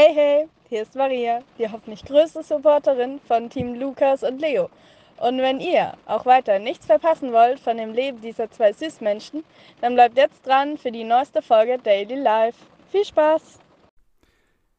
Hey, hey, hier ist Maria, die hoffentlich größte Supporterin von Team Lukas und Leo. Und wenn ihr auch weiter nichts verpassen wollt von dem Leben dieser zwei Süßmenschen, dann bleibt jetzt dran für die neueste Folge Daily Life. Viel Spaß!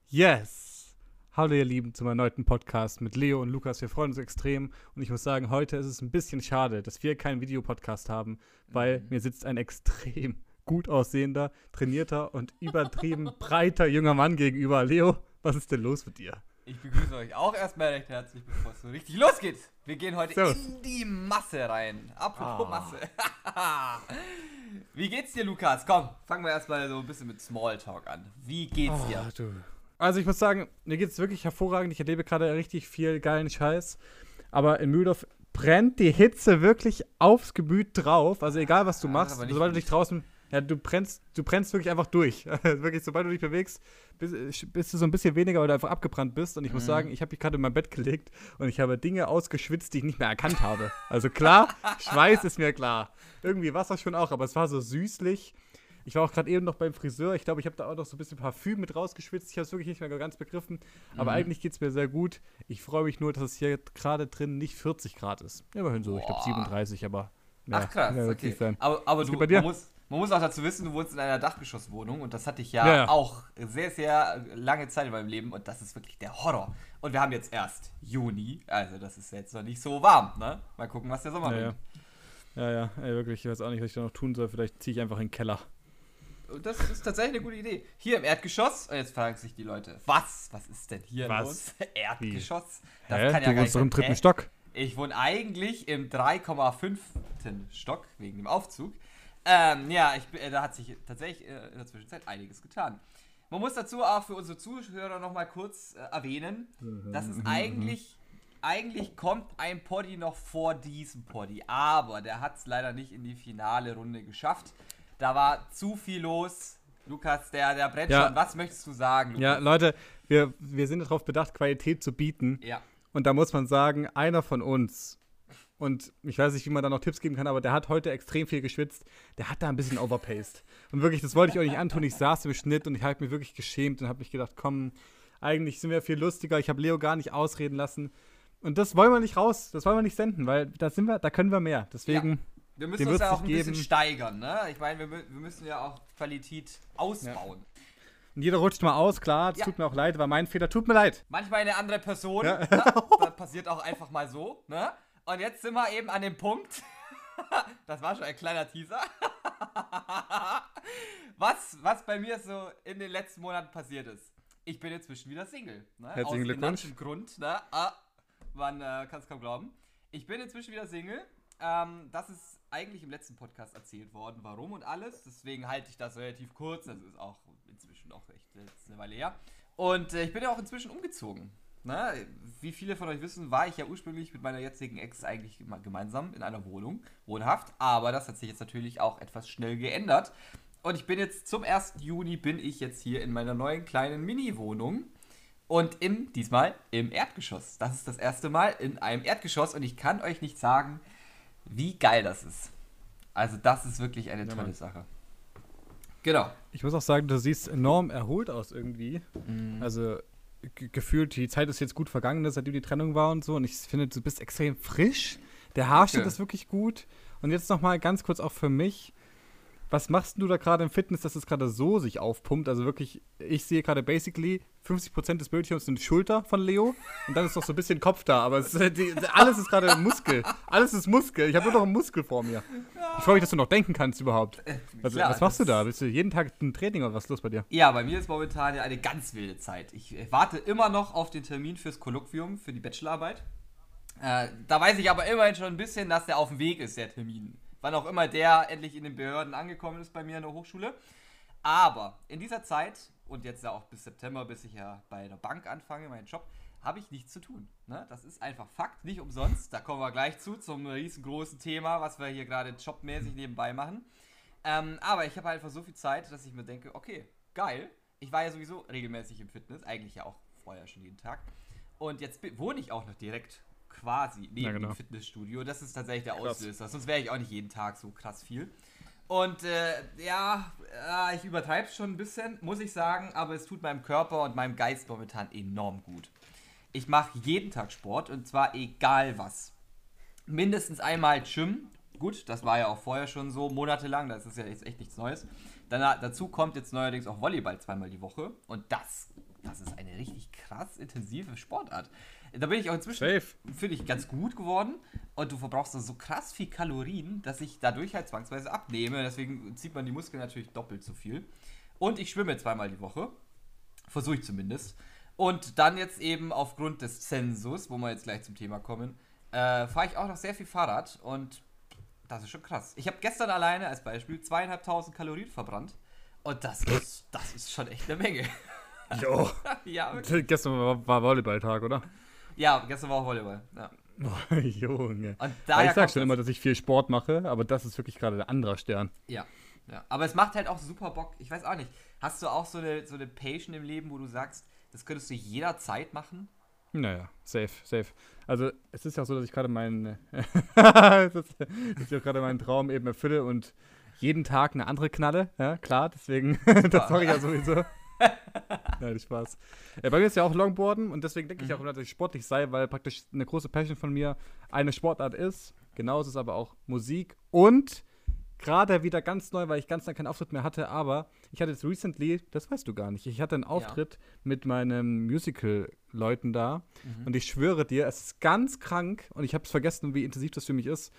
Yes! Hallo ihr Lieben zu meinem neuen Podcast mit Leo und Lukas. Wir freuen uns extrem und ich muss sagen, heute ist es ein bisschen schade, dass wir keinen Videopodcast haben, weil mhm. mir sitzt ein extrem gut aussehender, trainierter und übertrieben breiter junger Mann gegenüber. Leo, was ist denn los mit dir? Ich begrüße euch auch erstmal recht herzlich, bevor es so richtig losgeht. Wir gehen heute Servus. in die Masse rein. Apropos ah. Masse. Wie geht's dir, Lukas? Komm, fangen wir erstmal so ein bisschen mit Smalltalk an. Wie geht's oh, dir? Du. Also ich muss sagen, mir geht's wirklich hervorragend. Ich erlebe gerade richtig viel geilen Scheiß. Aber in Mühldorf brennt die Hitze wirklich aufs Gemüt drauf. Also egal, was du machst, sobald du dich draußen ja, du brennst, du brennst wirklich einfach durch. wirklich, sobald du dich bewegst, bist, bist, du so ein bisschen weniger, weil du einfach abgebrannt bist. Und ich mhm. muss sagen, ich habe mich gerade in mein Bett gelegt und ich habe Dinge ausgeschwitzt, die ich nicht mehr erkannt habe. Also klar, Schweiß ist mir klar. Irgendwie Wasser schon auch, aber es war so süßlich. Ich war auch gerade eben noch beim Friseur. Ich glaube, ich habe da auch noch so ein bisschen Parfüm mit rausgeschwitzt. Ich habe es wirklich nicht mehr ganz begriffen. Aber mhm. eigentlich geht es mir sehr gut. Ich freue mich nur, dass es hier gerade drin nicht 40 Grad ist. Immerhin so, Boah. ich glaube 37, aber. Ja, Ach krass, okay. Aber, aber du, man muss, man muss auch dazu wissen, du wohnst in einer Dachgeschosswohnung und das hatte ich ja, ja, ja, auch sehr, sehr lange Zeit in meinem Leben und das ist wirklich der Horror. Und wir haben jetzt erst Juni, also das ist jetzt noch nicht so warm, ne? Mal gucken, was der Sommer ja, bringt. Ja, ja, ey, wirklich, ich weiß auch nicht, was ich da noch tun soll. Vielleicht ziehe ich einfach in den Keller. Und das ist tatsächlich eine gute Idee. Hier im Erdgeschoss, und jetzt fragen sich die Leute, was? Was ist denn hier was? los? Erdgeschoss? Das Hä? kann ja du wohnst doch im dritten Stock. Ich wohne eigentlich im 3,5. Stock wegen dem Aufzug. Ähm, ja, ich, äh, da hat sich tatsächlich äh, in der Zwischenzeit einiges getan. Man muss dazu auch für unsere Zuhörer nochmal kurz äh, erwähnen, mhm, dass es mhm, eigentlich, eigentlich kommt ein Poddy noch vor diesem Poddy, aber der hat es leider nicht in die finale Runde geschafft. Da war zu viel los. Lukas, der, der brennt ja. schon. Was möchtest du sagen, Lukas? Ja, Leute, wir, wir sind darauf bedacht, Qualität zu bieten. Ja. Und da muss man sagen, einer von uns und ich weiß nicht, wie man da noch Tipps geben kann, aber der hat heute extrem viel geschwitzt. Der hat da ein bisschen overpaced. Und wirklich, das wollte ich euch nicht antun. Ich saß im Schnitt und ich habe mich wirklich geschämt und habe mich gedacht, komm, eigentlich sind wir viel lustiger. Ich habe Leo gar nicht ausreden lassen. Und das wollen wir nicht raus, das wollen wir nicht senden, weil da sind wir, da können wir mehr. Deswegen. Ja. Wir müssen uns ja auch ein geben. bisschen steigern, ne? Ich meine, wir, wir, müssen ja auch Qualität ausbauen. Ja. Und jeder rutscht mal aus, klar, es ja. tut mir auch leid, war mein Fehler, tut mir leid. Manchmal eine andere Person, ja. ne? das passiert auch einfach mal so, ne? Und jetzt sind wir eben an dem Punkt. das war schon ein kleiner Teaser. was, was bei mir so in den letzten Monaten passiert ist. Ich bin inzwischen wieder Single. Ne? Herzlichen Glückwunsch. Aus Grund. Ne? Ah, man äh, kann es kaum glauben. Ich bin inzwischen wieder Single. Ähm, das ist eigentlich im letzten Podcast erzählt worden, warum und alles. Deswegen halte ich das relativ kurz. Das ist auch inzwischen auch echt eine Weile her. Und äh, ich bin ja auch inzwischen umgezogen. Na, wie viele von euch wissen, war ich ja ursprünglich mit meiner jetzigen Ex eigentlich gemeinsam in einer Wohnung, wohnhaft. Aber das hat sich jetzt natürlich auch etwas schnell geändert. Und ich bin jetzt zum 1. Juni bin ich jetzt hier in meiner neuen kleinen Mini-Wohnung. Und im, diesmal im Erdgeschoss. Das ist das erste Mal in einem Erdgeschoss und ich kann euch nicht sagen, wie geil das ist. Also das ist wirklich eine ja, tolle Mann. Sache. Genau. Ich muss auch sagen, du siehst enorm erholt aus irgendwie. Mhm. Also gefühlt, die Zeit ist jetzt gut vergangen, seitdem die Trennung war und so. Und ich finde, du bist extrem frisch. Der Haarschnitt okay. ist wirklich gut. Und jetzt noch mal ganz kurz auch für mich was machst du da gerade im Fitness, dass es gerade so sich aufpumpt? Also wirklich, ich sehe gerade basically 50% des Bildschirms sind Schulter von Leo und dann ist noch so ein bisschen Kopf da, aber ist, die, alles ist gerade Muskel. Alles ist Muskel. Ich habe nur noch einen Muskel vor mir. Ich freue mich, dass du noch denken kannst überhaupt. Also, Klar, was machst du da? Bist du jeden Tag ein Training oder was ist los bei dir? Ja, bei mir ist momentan eine ganz wilde Zeit. Ich warte immer noch auf den Termin fürs Kolloquium, für die Bachelorarbeit. Äh, da weiß ich aber immerhin schon ein bisschen, dass der auf dem Weg ist, der Termin wann auch immer der endlich in den Behörden angekommen ist bei mir in der Hochschule. Aber in dieser Zeit und jetzt ja auch bis September, bis ich ja bei der Bank anfange, meinen Job, habe ich nichts zu tun. Ne? Das ist einfach Fakt, nicht umsonst. Da kommen wir gleich zu, zum riesengroßen Thema, was wir hier gerade jobmäßig nebenbei machen. Ähm, aber ich habe einfach so viel Zeit, dass ich mir denke, okay, geil. Ich war ja sowieso regelmäßig im Fitness, eigentlich ja auch vorher schon jeden Tag. Und jetzt wohne ich auch noch direkt quasi neben ja, genau. dem Fitnessstudio. Das ist tatsächlich der krass. Auslöser. Sonst wäre ich auch nicht jeden Tag so krass viel. Und äh, ja, äh, ich übertreibe es schon ein bisschen, muss ich sagen, aber es tut meinem Körper und meinem Geist momentan enorm gut. Ich mache jeden Tag Sport und zwar egal was. Mindestens einmal Gym. Gut, das war ja auch vorher schon so monatelang, das ist ja jetzt echt nichts Neues. Dann, dazu kommt jetzt neuerdings auch Volleyball zweimal die Woche und das, das ist eine richtig krass intensive Sportart. Da bin ich auch inzwischen, finde ich, ganz gut geworden. Und du verbrauchst so krass viel Kalorien, dass ich dadurch halt zwangsweise abnehme. Deswegen zieht man die Muskeln natürlich doppelt so viel. Und ich schwimme zweimal die Woche. Versuche ich zumindest. Und dann jetzt eben aufgrund des Zensus, wo wir jetzt gleich zum Thema kommen, äh, fahre ich auch noch sehr viel Fahrrad und das ist schon krass. Ich habe gestern alleine als Beispiel zweieinhalbtausend Kalorien verbrannt und das ist, das ist schon echt eine Menge. Jo. ja, wirklich. Gestern war, war Volleyballtag, oder? Ja, gestern war auch Volleyball. Ja. Oh, Junge. Ich sag schon immer, dass ich viel Sport mache, aber das ist wirklich gerade der andere Stern. Ja. ja. Aber es macht halt auch super Bock. Ich weiß auch nicht. Hast du auch so eine, so eine Passion im Leben, wo du sagst, das könntest du jederzeit machen? Naja, safe, safe. Also es ist ja auch so, dass ich gerade meinen, dass ich auch gerade meinen Traum eben erfülle und jeden Tag eine andere Knalle, ja, klar, deswegen, das mache ich ja sowieso. Nein, Spaß. Äh, bei mir ist ja auch Longboarden und deswegen denke ich auch, mhm. dass ich sportlich sei, weil praktisch eine große Passion von mir eine Sportart ist. Genauso ist es aber auch Musik und gerade wieder ganz neu, weil ich ganz lange keinen Auftritt mehr hatte, aber ich hatte jetzt recently, das weißt du gar nicht, ich hatte einen Auftritt ja. mit meinen Musical-Leuten da mhm. und ich schwöre dir, es ist ganz krank und ich habe es vergessen, wie intensiv das für mich ist,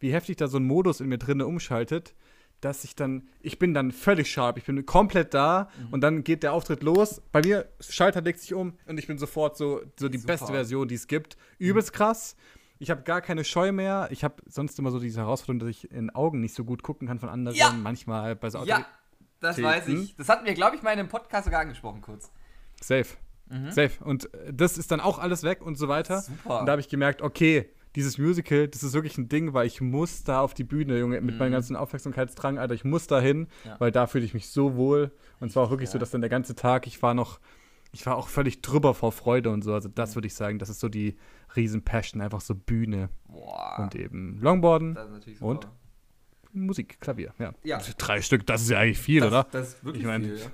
wie heftig da so ein Modus in mir drinne umschaltet, dass ich dann, ich bin dann völlig sharp, ich bin komplett da mhm. und dann geht der Auftritt los. Bei mir, Schalter legt sich um und ich bin sofort so, so die Super. beste Version, die es gibt. Übelst mhm. krass. Ich habe gar keine Scheu mehr. Ich habe sonst immer so diese Herausforderung, dass ich in Augen nicht so gut gucken kann von anderen. Ja. Manchmal bei so Ja, das weiß ich. Das hatten wir, glaube ich, mal in einem Podcast sogar angesprochen kurz. Safe. Mhm. Safe. Und das ist dann auch alles weg und so weiter. Super. Und da habe ich gemerkt, okay, dieses Musical, das ist wirklich ein Ding, weil ich muss da auf die Bühne, Junge, mit mhm. meinem ganzen Aufmerksamkeitsdrang, Alter, ich muss da hin, ja. weil da fühle ich mich so wohl. Und zwar auch wirklich ja. so, dass dann der ganze Tag, ich war noch, ich war auch völlig drüber vor Freude und so. Also das mhm. würde ich sagen, das ist so die Riesen-Passion, einfach so Bühne. Boah. Und eben Longboarden und Musik, Klavier, ja. ja. Drei Stück, das ist ja eigentlich viel, das, oder? Das ist wirklich ich mein, viel, ja.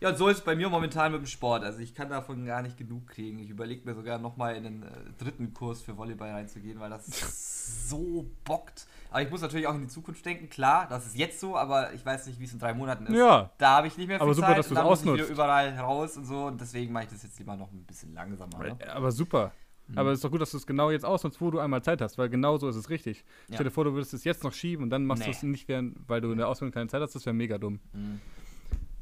Ja, und so ist es bei mir momentan mit dem Sport. Also ich kann davon gar nicht genug kriegen. Ich überlege mir sogar nochmal in den äh, dritten Kurs für Volleyball reinzugehen, weil das so bockt. Aber ich muss natürlich auch in die Zukunft denken. Klar, das ist jetzt so, aber ich weiß nicht, wie es in drei Monaten ist. Ja. Da habe ich nicht mehr viel aber super, Zeit. dass du es ausnutzt. Ich überall raus und so. Und deswegen mache ich das jetzt lieber noch ein bisschen langsamer. Ne? Aber super. Mhm. Aber es ist doch gut, dass du es genau jetzt ausnutzt, wo du einmal Zeit hast, weil genau so ist es richtig. Ja. Stell dir vor, du würdest es jetzt noch schieben und dann machst nee. du es nicht, während, weil du in der Ausbildung keine Zeit hast. Das wäre mega dumm. Mhm.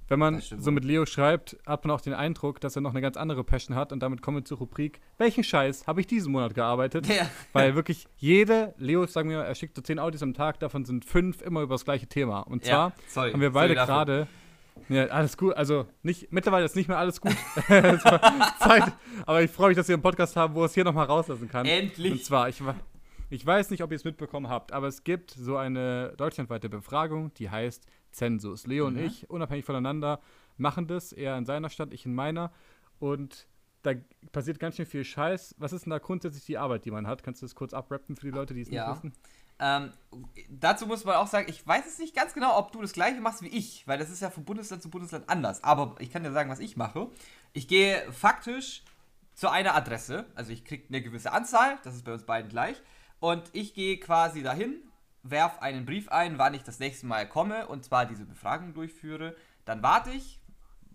Wenn man so mit Leo schreibt, hat man auch den Eindruck, dass er noch eine ganz andere Passion hat und damit kommen wir zur Rubrik, welchen Scheiß habe ich diesen Monat gearbeitet? Ja. Weil wirklich jede, Leo, sagen wir, er schickt so zehn Audios am Tag, davon sind fünf immer über das gleiche Thema. Und zwar ja, sorry, haben wir beide gerade ja, alles gut. Also nicht, mittlerweile ist nicht mehr alles gut. Zeit. Aber ich freue mich, dass wir einen Podcast haben, wo es hier nochmal rauslassen kann. Endlich. Und zwar, ich, ich weiß nicht, ob ihr es mitbekommen habt, aber es gibt so eine deutschlandweite Befragung, die heißt Zensus. Leo mhm. und ich, unabhängig voneinander, machen das. Er in seiner Stadt, ich in meiner. Und da passiert ganz schön viel Scheiß. Was ist denn da grundsätzlich die Arbeit, die man hat? Kannst du das kurz abrappen für die Leute, die es ja. nicht wissen? Ähm, dazu muss man auch sagen, ich weiß es nicht ganz genau, ob du das gleiche machst wie ich, weil das ist ja von Bundesland zu Bundesland anders. Aber ich kann dir sagen, was ich mache. Ich gehe faktisch zu einer Adresse, also ich kriege eine gewisse Anzahl, das ist bei uns beiden gleich, und ich gehe quasi dahin, werf einen Brief ein, wann ich das nächste Mal komme und zwar diese Befragung durchführe. Dann warte ich.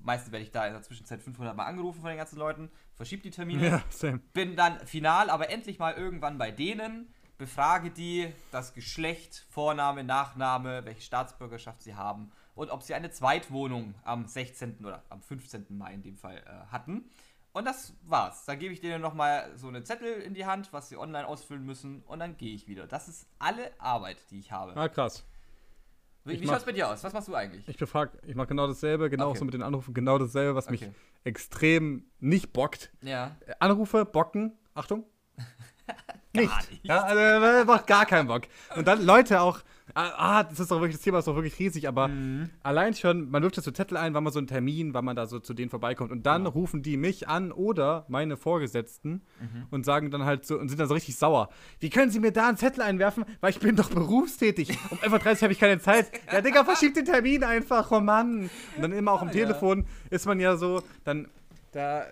Meistens werde ich da in der Zwischenzeit 500 Mal angerufen von den ganzen Leuten, verschiebe die Termine, ja, same. bin dann final, aber endlich mal irgendwann bei denen, befrage die das Geschlecht, Vorname, Nachname, welche Staatsbürgerschaft sie haben und ob sie eine Zweitwohnung am 16. oder am 15. Mai in dem Fall äh, hatten. Und das war's. Dann gebe ich denen nochmal so einen Zettel in die Hand, was sie online ausfüllen müssen, und dann gehe ich wieder. Das ist alle Arbeit, die ich habe. Ah, krass. Wie, wie schaut es bei dir aus? Was machst du eigentlich? Ich befrage, ich mache genau dasselbe, genau okay. so mit den Anrufen, genau dasselbe, was okay. mich extrem nicht bockt. Ja. Äh, Anrufe bocken, Achtung. nicht. nicht. Ja, also, macht gar keinen Bock. Und dann Leute auch, Ah, ah, das ist doch wirklich, das Thema ist doch wirklich riesig, aber mhm. allein schon, man wirft so Zettel ein, wann man so einen Termin, wann man da so zu denen vorbeikommt. Und dann ja. rufen die mich an oder meine Vorgesetzten mhm. und sagen dann halt so und sind dann so richtig sauer. Wie können sie mir da einen Zettel einwerfen? Weil ich bin doch berufstätig. Um 11.30 Uhr habe ich keine Zeit. Ja, Digga, verschiebt den Termin einfach, oh Mann. Und dann immer auch am ah, Telefon ja. ist man ja so, dann da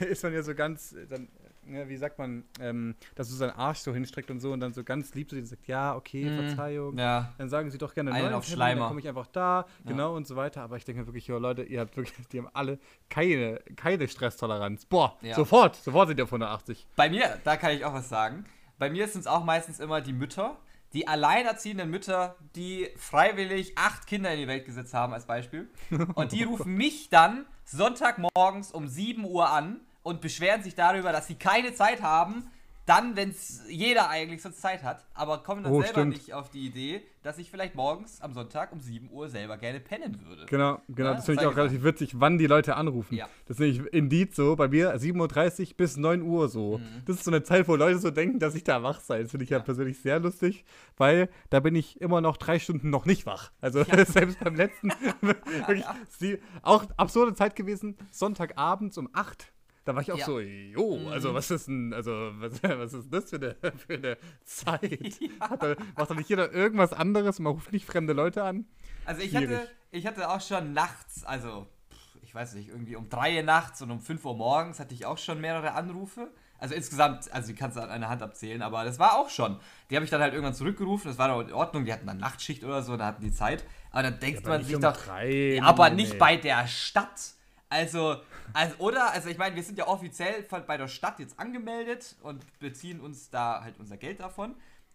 äh, ist man ja so ganz, dann ja, wie sagt man, ähm, dass du seinen Arsch so hinstreckt und so und dann so ganz lieb zu dir sagt, ja, okay, mm, Verzeihung. Ja. Dann sagen sie doch gerne Einen auf Schleimer. Dann komme ich einfach da, ja. genau und so weiter. Aber ich denke wirklich, jo, Leute, ihr habt wirklich, die haben alle keine, keine Stresstoleranz. Boah, ja. sofort, sofort sind ihr auf 180. Bei mir, da kann ich auch was sagen. Bei mir sind es auch meistens immer die Mütter, die alleinerziehenden Mütter, die freiwillig acht Kinder in die Welt gesetzt haben, als Beispiel. Und die rufen mich dann Sonntagmorgens um 7 Uhr an und beschweren sich darüber, dass sie keine Zeit haben, dann, wenn es jeder eigentlich sonst Zeit hat, aber kommen dann oh, selber stimmt. nicht auf die Idee, dass ich vielleicht morgens am Sonntag um 7 Uhr selber gerne pennen würde. Genau, genau. Ja, das finde ich auch relativ witzig, wann die Leute anrufen. Ja. Das finde ich Indeed so, bei mir 7.30 Uhr bis 9 Uhr so. Mhm. Das ist so eine Zeit, wo Leute so denken, dass ich da wach sei. Das finde ich ja. ja. persönlich sehr lustig, weil da bin ich immer noch drei Stunden noch nicht wach. Also selbst beim letzten, wirklich, auch absurde Zeit gewesen, Sonntagabends um 8 Uhr da war ich auch ja. so, jo, also mhm. was ist denn, also was, was ist das für eine, für eine Zeit? Ja. Da, macht doch nicht jeder irgendwas anderes? Man ruft nicht fremde Leute an? Also ich hatte, ich hatte auch schon nachts, also ich weiß nicht, irgendwie um drei nachts und um 5 Uhr morgens hatte ich auch schon mehrere Anrufe. Also insgesamt, also die kannst du an einer Hand abzählen, aber das war auch schon. Die habe ich dann halt irgendwann zurückgerufen, das war doch in Ordnung, die hatten dann Nachtschicht oder so, da hatten die Zeit. Aber dann denkt ja, man sich um doch, drei, aber nicht bei der Stadt. Also, also, oder? Also, ich meine, wir sind ja offiziell bei der Stadt jetzt angemeldet und beziehen uns da halt unser Geld davon.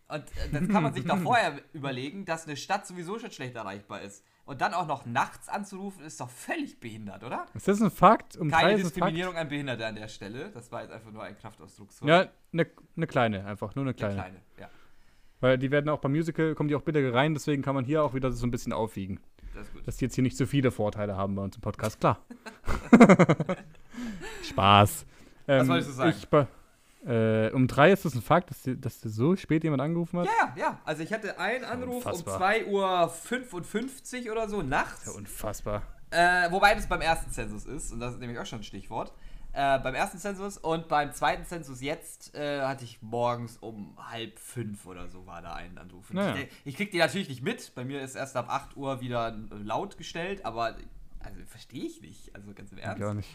Und äh, dann kann man sich doch vorher überlegen, dass eine Stadt sowieso schon schlecht erreichbar ist. Und dann auch noch nachts anzurufen, ist doch völlig behindert, oder? Ist das ein Fakt? Um Keine Diskriminierung an Behinderte an der Stelle. Das war jetzt einfach nur ein Kraftausdruck. Ja, eine ne kleine, einfach, nur eine kleine. Eine kleine, ja. Weil die werden auch beim Musical, kommen die auch bitte rein, deswegen kann man hier auch wieder so ein bisschen aufwiegen. Das Dass die jetzt hier nicht so viele Vorteile haben bei uns im Podcast, klar. Spaß. Ähm, Was wolltest du sagen? Ich, äh, um drei ist das ein Fakt, dass, dass so spät jemand angerufen hat? Ja, ja. Also ich hatte einen Anruf unfassbar. um 2.55 Uhr oder so nachts. Ja, unfassbar. Äh, wobei das beim ersten Zensus ist, und das ist nämlich auch schon ein Stichwort. Äh, beim ersten Zensus und beim zweiten Zensus jetzt äh, hatte ich morgens um halb fünf oder so war da ein Anruf. Naja. Ich, ich krieg die natürlich nicht mit. Bei mir ist erst ab 8 Uhr wieder laut gestellt, aber also verstehe ich nicht. Also ganz im Ernst. Gar nicht.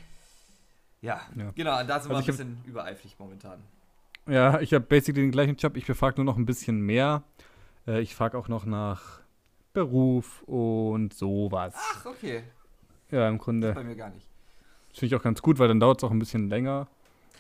Ja, ja. genau, da sind also wir ein bisschen hab, übereifrig momentan. Ja, ich habe basically den gleichen Job. Ich befrage nur noch ein bisschen mehr. Äh, ich frage auch noch nach Beruf und sowas. Ach, okay. Ja, im Grunde. Das bei mir gar nicht. Finde ich auch ganz gut, weil dann dauert es auch ein bisschen länger.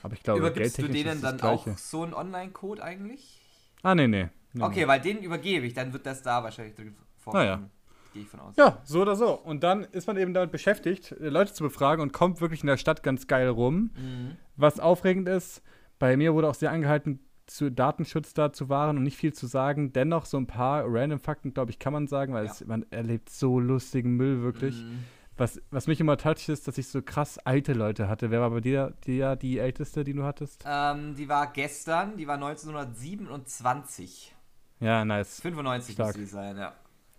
Aber ich glaube, Übergibst du denen dann auch so einen Online-Code eigentlich? Ah, nee, nee. nee okay, nee. weil den übergebe ich, dann wird das da wahrscheinlich drin vorkommen. Naja. Gehe ich von aus. Ja, so oder so. Und dann ist man eben damit beschäftigt, Leute zu befragen und kommt wirklich in der Stadt ganz geil rum. Mhm. Was aufregend ist, bei mir wurde auch sehr angehalten, zu Datenschutz da zu wahren und nicht viel zu sagen. Dennoch so ein paar random Fakten, glaube ich, kann man sagen, weil ja. es, man erlebt so lustigen Müll wirklich. Mhm. Was, was mich immer toucht, ist, dass ich so krass alte Leute hatte. Wer war bei dir die, die älteste, die du hattest? Ähm, die war gestern, die war 1927. Ja, nice. 95 Stark. müsste die sein, ja.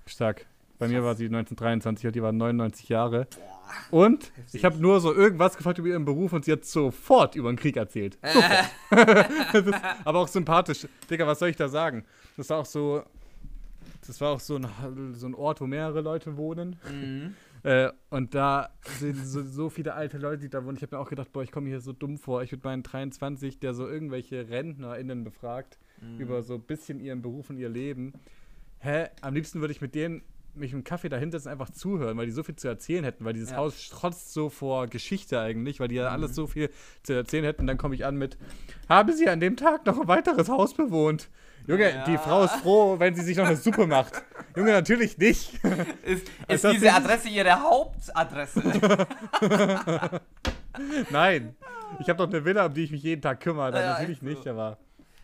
Stark. Bei mir war sie 1923 und die war 99 Jahre. Und Heftig. ich habe nur so irgendwas gefragt über ihren Beruf und sie hat sofort über den Krieg erzählt. Sofort. aber auch sympathisch. Digga, was soll ich da sagen? Das war auch so. Das war auch so ein, so ein Ort, wo mehrere Leute wohnen. Mhm. Äh, und da sind so, so, viele alte Leute, die da wohnen. Ich habe mir auch gedacht, boah, ich komme hier so dumm vor. Ich würde meinen 23, der so irgendwelche RentnerInnen befragt, mhm. über so ein bisschen ihren Beruf und ihr Leben. Hä? Am liebsten würde ich mit denen mich im Kaffee dahinter einfach zuhören, weil die so viel zu erzählen hätten, weil dieses ja. Haus trotzt so vor Geschichte eigentlich, weil die ja mhm. alles so viel zu erzählen hätten. Dann komme ich an mit, haben Sie an dem Tag noch ein weiteres Haus bewohnt? Junge, ja. die Frau ist froh, wenn sie sich noch eine Suppe macht. Junge, natürlich nicht. Ist, ist diese Adresse ihre Hauptadresse? Nein. Ich habe doch eine Villa, um die ich mich jeden Tag kümmere. Ja, natürlich so. nicht, aber.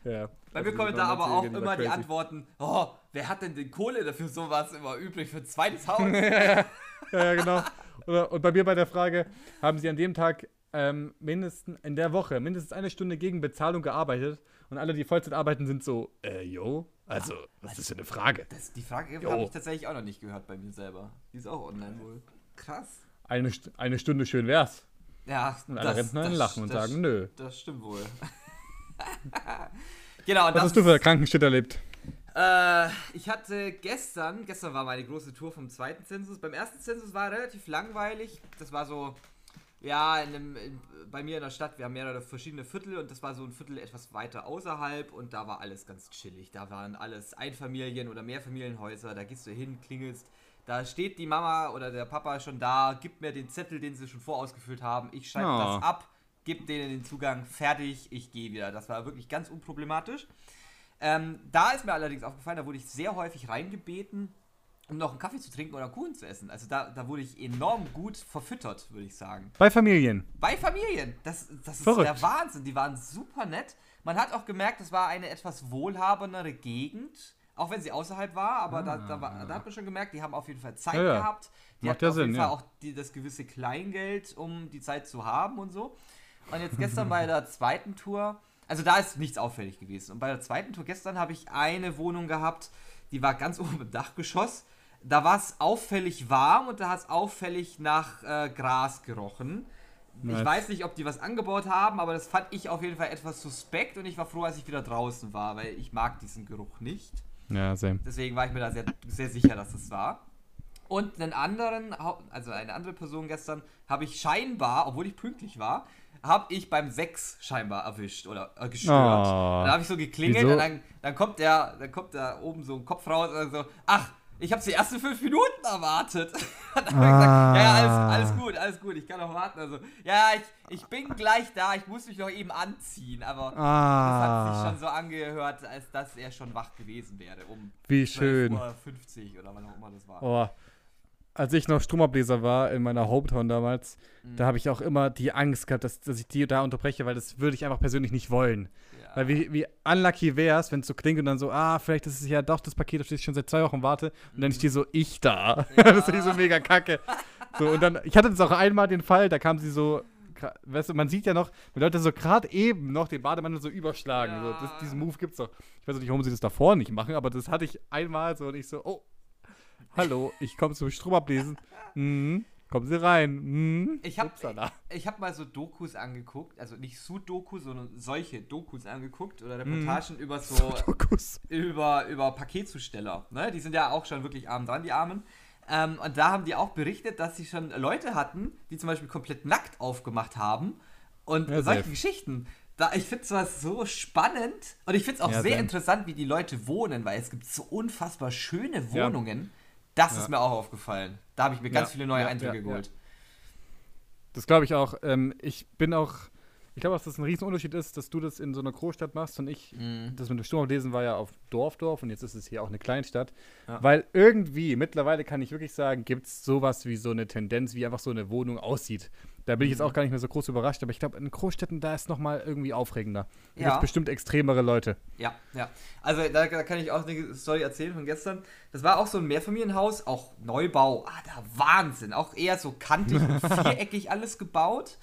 Ja. Bei mir kommen da aber auch immer die Antworten: Oh, wer hat denn die Kohle dafür sowas immer übrig für ein zweites Haus? ja, ja, genau. Oder, und bei mir bei der Frage: Haben Sie an dem Tag ähm, mindestens in der Woche mindestens eine Stunde gegen Bezahlung gearbeitet? Und alle, die Vollzeit arbeiten, sind so, äh, yo, also, was ist für eine Frage? Das, die Frage habe ich tatsächlich auch noch nicht gehört bei mir selber. Die ist auch online wohl. Krass. Eine, eine Stunde schön wär's. Ja, und alle Rentner lachen und sagen, nö. Das stimmt wohl. genau. Was hast du für Krankenshit erlebt? Äh, ich hatte gestern, gestern war meine große Tour vom zweiten Zensus. Beim ersten Zensus war relativ langweilig. Das war so, ja, in einem, in, bei mir in der Stadt, wir haben mehrere verschiedene Viertel und das war so ein Viertel etwas weiter außerhalb und da war alles ganz chillig. Da waren alles Einfamilien- oder Mehrfamilienhäuser, da gehst du hin, klingelst. Da steht die Mama oder der Papa schon da, gibt mir den Zettel, den sie schon vorausgefüllt haben. Ich schreibe oh. das ab, gebe denen den Zugang, fertig, ich gehe wieder. Das war wirklich ganz unproblematisch. Ähm, da ist mir allerdings aufgefallen, da wurde ich sehr häufig reingebeten, um noch einen Kaffee zu trinken oder Kuchen zu essen. Also da, da wurde ich enorm gut verfüttert, würde ich sagen. Bei Familien. Bei Familien. Das, das ist Verrückt. der Wahnsinn. Die waren super nett. Man hat auch gemerkt, es war eine etwas wohlhabendere Gegend. Auch wenn sie außerhalb war, aber ah. da, da, war, da, hat man schon gemerkt, die haben auf jeden Fall Zeit ja, ja. gehabt. Die Macht hatten ja auf jeden Sinn, Fall auch die, das gewisse Kleingeld, um die Zeit zu haben und so. Und jetzt gestern bei der zweiten Tour also da ist nichts auffällig gewesen. Und bei der zweiten Tour gestern habe ich eine Wohnung gehabt, die war ganz oben im Dachgeschoss. Da war es auffällig warm und da hat es auffällig nach äh, Gras gerochen. Nice. Ich weiß nicht, ob die was angebaut haben, aber das fand ich auf jeden Fall etwas suspekt und ich war froh, als ich wieder draußen war, weil ich mag diesen Geruch nicht. Ja, same. Deswegen war ich mir da sehr, sehr sicher, dass das war. Und einen anderen, also eine andere Person gestern, habe ich scheinbar, obwohl ich pünktlich war, habe ich beim Sex scheinbar erwischt oder äh, gestört. Oh, dann habe ich so geklingelt wieso? und dann, dann kommt der, dann kommt da oben so ein Kopf raus und so, ach, ich habe die ersten fünf Minuten erwartet. habe ah. gesagt, ja, ja, alles, alles gut, alles gut, ich kann noch warten. Also, ja, ich, ich bin gleich da, ich muss mich noch eben anziehen. Aber ah. das hat sich schon so angehört, als dass er schon wach gewesen wäre. Um Wie schön. Uhr 50 oder wann auch immer das war. Oh als ich noch Stromableser war in meiner Hometown damals, mhm. da habe ich auch immer die Angst gehabt, dass, dass ich die da unterbreche, weil das würde ich einfach persönlich nicht wollen. Ja. Weil wie, wie unlucky wäre es, wenn es so klingt und dann so, ah, vielleicht ist es ja doch das Paket, auf das ich schon seit zwei Wochen warte. Und mhm. dann stehe so, ich da. Ja. das ist so mega kacke. So, und dann, ich hatte das auch einmal den Fall, da kam sie so, weißt du, man sieht ja noch, wenn Leute so gerade eben noch den Bademantel so überschlagen. Ja. So, das, diesen Move gibt's doch. Ich weiß nicht, warum sie das davor nicht machen, aber das hatte ich einmal so und ich so, oh, Hallo, ich komme zum Strom ablesen. Mhm. Kommen Sie rein. Mhm. Ich habe hab mal so Dokus angeguckt, also nicht Sudoku, sondern solche Dokus angeguckt oder Reportagen mhm. über so Sudokus. über über Paketzusteller. Ne? Die sind ja auch schon wirklich arm dran, die Armen. Ähm, und da haben die auch berichtet, dass sie schon Leute hatten, die zum Beispiel komplett nackt aufgemacht haben und ja, solche safe. Geschichten. Da, ich finde es so spannend und ich finde es auch ja, sehr same. interessant, wie die Leute wohnen, weil es gibt so unfassbar schöne Wohnungen. Ja das ja. ist mir auch aufgefallen. Da habe ich mir ganz ja. viele neue Eindrücke geholt. Das glaube ich auch. Ähm, ich bin auch, ich glaube, dass das ein Riesenunterschied ist, dass du das in so einer Großstadt machst und ich, mhm. das mit dem Sturmlesen war ja auf Dorf, Dorf und jetzt ist es hier auch eine Kleinstadt. Ja. Weil irgendwie, mittlerweile kann ich wirklich sagen, gibt es sowas wie so eine Tendenz, wie einfach so eine Wohnung aussieht. Da bin ich jetzt auch gar nicht mehr so groß überrascht, aber ich glaube, in Großstädten, da ist noch mal irgendwie aufregender. Da ja. gibt bestimmt extremere Leute. Ja, ja. Also da, da, kann ich auch eine Story erzählen von gestern. Das war auch so ein Mehrfamilienhaus, auch Neubau. Ah, da Wahnsinn. Auch eher so kantig und viereckig alles gebaut.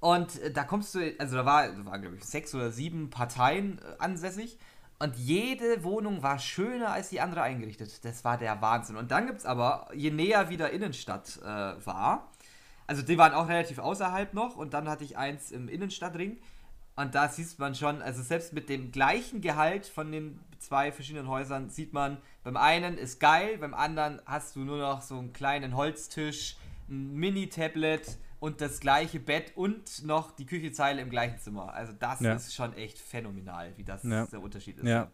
Und äh, da kommst du, also da war, da waren glaube ich sechs oder sieben Parteien äh, ansässig. Und jede Wohnung war schöner als die andere eingerichtet. Das war der Wahnsinn. Und dann gibt es aber, je näher wieder Innenstadt äh, war, also die waren auch relativ außerhalb noch und dann hatte ich eins im Innenstadtring. Und da sieht man schon, also selbst mit dem gleichen Gehalt von den zwei verschiedenen Häusern sieht man, beim einen ist geil, beim anderen hast du nur noch so einen kleinen Holztisch, ein Mini-Tablet und das gleiche Bett und noch die Küchezeile im gleichen Zimmer. Also das ja. ist schon echt phänomenal, wie das ja. der Unterschied ist. Ja.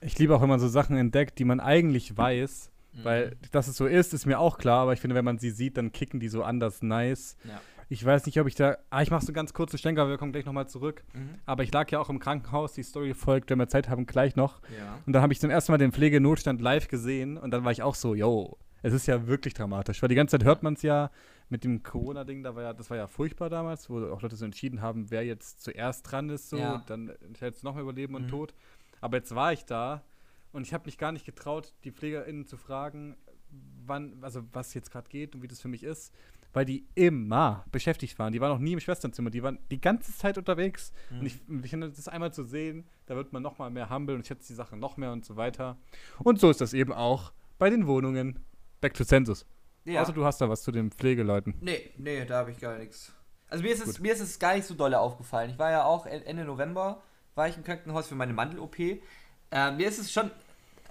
Ich liebe auch, wenn man so Sachen entdeckt, die man eigentlich weiß, weil, mhm. dass es so ist, ist mir auch klar, aber ich finde, wenn man sie sieht, dann kicken die so anders nice. Ja. Ich weiß nicht, ob ich da. Ah, ich mache so ganz kurze Schlenker, wir kommen gleich nochmal zurück. Mhm. Aber ich lag ja auch im Krankenhaus, die Story folgt, wenn wir Zeit haben, gleich noch. Ja. Und dann habe ich zum ersten Mal den Pflegenotstand live gesehen und dann war ich auch so, yo, es ist ja wirklich dramatisch. Weil die ganze Zeit hört man es ja mit dem Corona-Ding, da war ja, das war ja furchtbar damals, wo auch Leute so entschieden haben, wer jetzt zuerst dran ist, so, ja. dann entscheidet es nochmal über Leben mhm. und Tod. Aber jetzt war ich da und ich habe mich gar nicht getraut, die PflegerInnen zu fragen, wann, also was jetzt gerade geht und wie das für mich ist. weil die immer beschäftigt waren. Die waren noch nie im Schwesternzimmer, die waren die ganze Zeit unterwegs. Mhm. Und ich, ich finde, das einmal zu sehen, da wird man noch mal mehr humble und ich schätze die Sache noch mehr und so weiter. Und so ist das eben auch bei den Wohnungen. Back to Census. Ja. Außer du hast da was zu den Pflegeleuten. Nee, nee, da habe ich gar nichts. Also mir ist, es, mir ist es gar nicht so dolle aufgefallen. Ich war ja auch Ende November, war ich im Krankenhaus für meine Mandel-OP. Äh, mir ist es schon